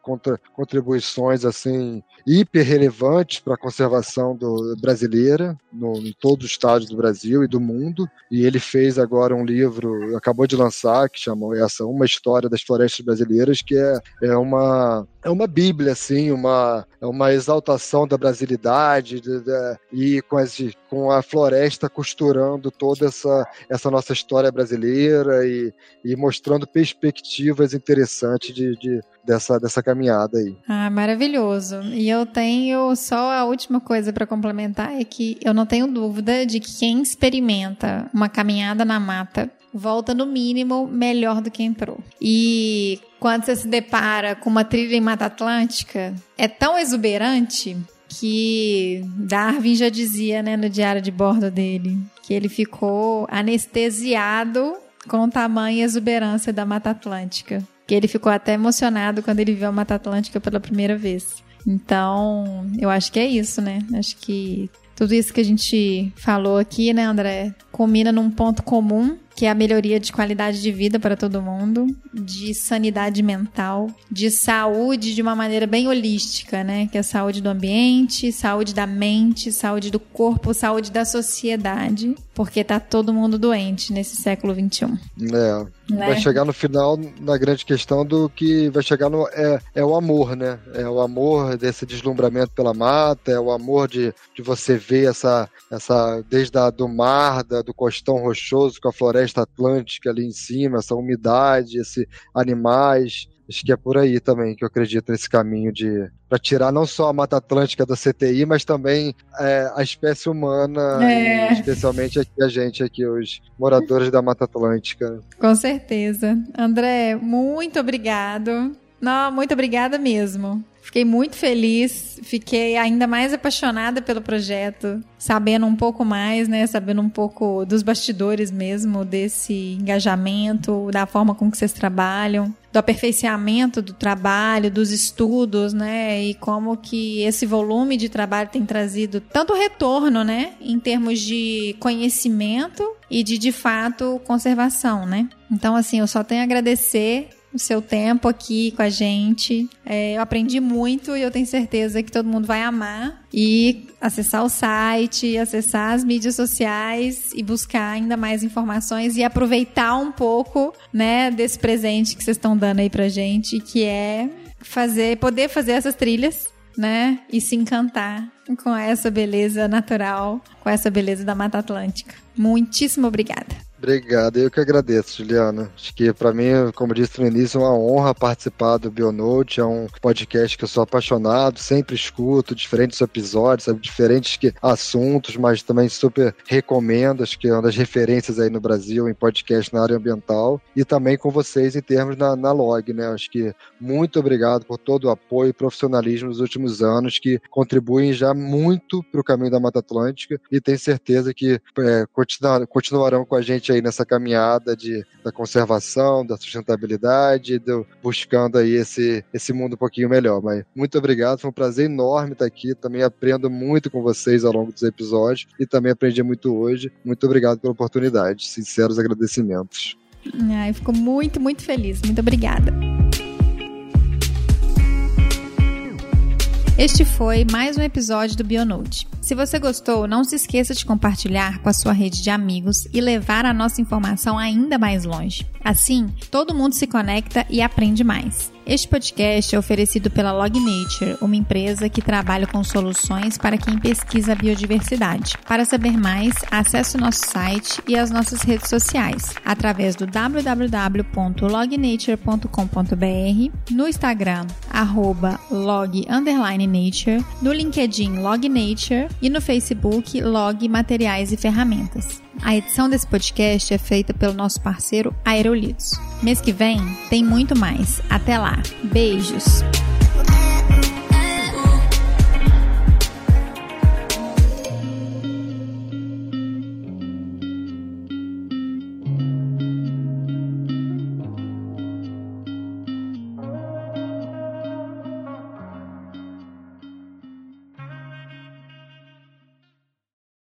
contribuições assim hiper relevantes para a conservação do, brasileira no, em todos os estados do Brasil e do mundo. E ele fez agora um livro, acabou de lançar, que chamou essa Uma História das Florestas Brasileiras, que é, é uma é uma bíblia, assim, uma, é uma exaltação da brasilidade de, de, e com, as, com a floresta costurando toda essa, essa nossa história brasileira e, e mostrando perspectivas interessantes de, de, dessa, dessa caminhada aí. Ah, maravilhoso. E eu tenho só a última coisa para complementar é que eu não tenho dúvida de que quem experimenta uma caminhada na mata volta no mínimo melhor do que entrou. E quando você se depara com uma trilha em Mata Atlântica, é tão exuberante que Darwin já dizia, né, no diário de bordo dele, que ele ficou anestesiado com e exuberância da Mata Atlântica. que ele ficou até emocionado quando ele viu a Mata Atlântica pela primeira vez. Então, eu acho que é isso, né? Acho que tudo isso que a gente falou aqui, né, André, combina num ponto comum que é a melhoria de qualidade de vida para todo mundo, de sanidade mental, de saúde de uma maneira bem holística, né? Que é saúde do ambiente, saúde da mente, saúde do corpo, saúde da sociedade, porque tá todo mundo doente nesse século XXI. É. Né? Vai chegar no final na grande questão do que vai chegar no. É, é o amor, né? É o amor desse deslumbramento pela mata, é o amor de, de você ver essa, essa desde a, do mar, da, do costão rochoso com a floresta atlântica ali em cima, essa umidade, esses animais. Acho que é por aí também que eu acredito nesse caminho de para tirar não só a Mata Atlântica da CTI, mas também é, a espécie humana, é. especialmente aqui a gente aqui, os moradores da Mata Atlântica. Com certeza. André, muito obrigado. Não, muito obrigada mesmo. Fiquei muito feliz, fiquei ainda mais apaixonada pelo projeto, sabendo um pouco mais, né? Sabendo um pouco dos bastidores mesmo, desse engajamento, da forma com que vocês trabalham, do aperfeiçoamento do trabalho, dos estudos, né? E como que esse volume de trabalho tem trazido tanto retorno, né? Em termos de conhecimento e de, de fato, conservação, né? Então, assim, eu só tenho a agradecer o seu tempo aqui com a gente. É, eu aprendi muito e eu tenho certeza que todo mundo vai amar. E acessar o site, acessar as mídias sociais e buscar ainda mais informações e aproveitar um pouco, né, desse presente que vocês estão dando aí pra gente, que é fazer, poder fazer essas trilhas, né, e se encantar com essa beleza natural, com essa beleza da Mata Atlântica. Muitíssimo obrigada. Obrigado, eu que agradeço, Juliana. Acho que para mim, como disse no início, é uma honra participar do Bionote. É um podcast que eu sou apaixonado, sempre escuto diferentes episódios, sabe, diferentes que, assuntos, mas também super recomendo. Acho que é uma das referências aí no Brasil em podcast na área ambiental e também com vocês em termos na, na log, né? Acho que muito obrigado por todo o apoio e profissionalismo nos últimos anos que contribuem já muito para o caminho da Mata Atlântica e tenho certeza que é, continuar, continuarão com a gente aí nessa caminhada de, da conservação, da sustentabilidade, do, buscando aí esse, esse mundo um pouquinho melhor. Mas muito obrigado, foi um prazer enorme estar aqui. Também aprendo muito com vocês ao longo dos episódios e também aprendi muito hoje. Muito obrigado pela oportunidade. Sinceros agradecimentos. Ai, fico muito, muito feliz. Muito obrigada. Este foi mais um episódio do Bionote. Se você gostou, não se esqueça de compartilhar com a sua rede de amigos e levar a nossa informação ainda mais longe. Assim, todo mundo se conecta e aprende mais. Este podcast é oferecido pela Log Nature, uma empresa que trabalha com soluções para quem pesquisa a biodiversidade. Para saber mais, acesse o nosso site e as nossas redes sociais através do www.lognature.com.br, no Instagram log_nature, no LinkedIn Log Nature e no Facebook Log Materiais e Ferramentas. A edição desse podcast é feita pelo nosso parceiro Aerolitos. Mês que vem tem muito mais. Até lá. Beijos.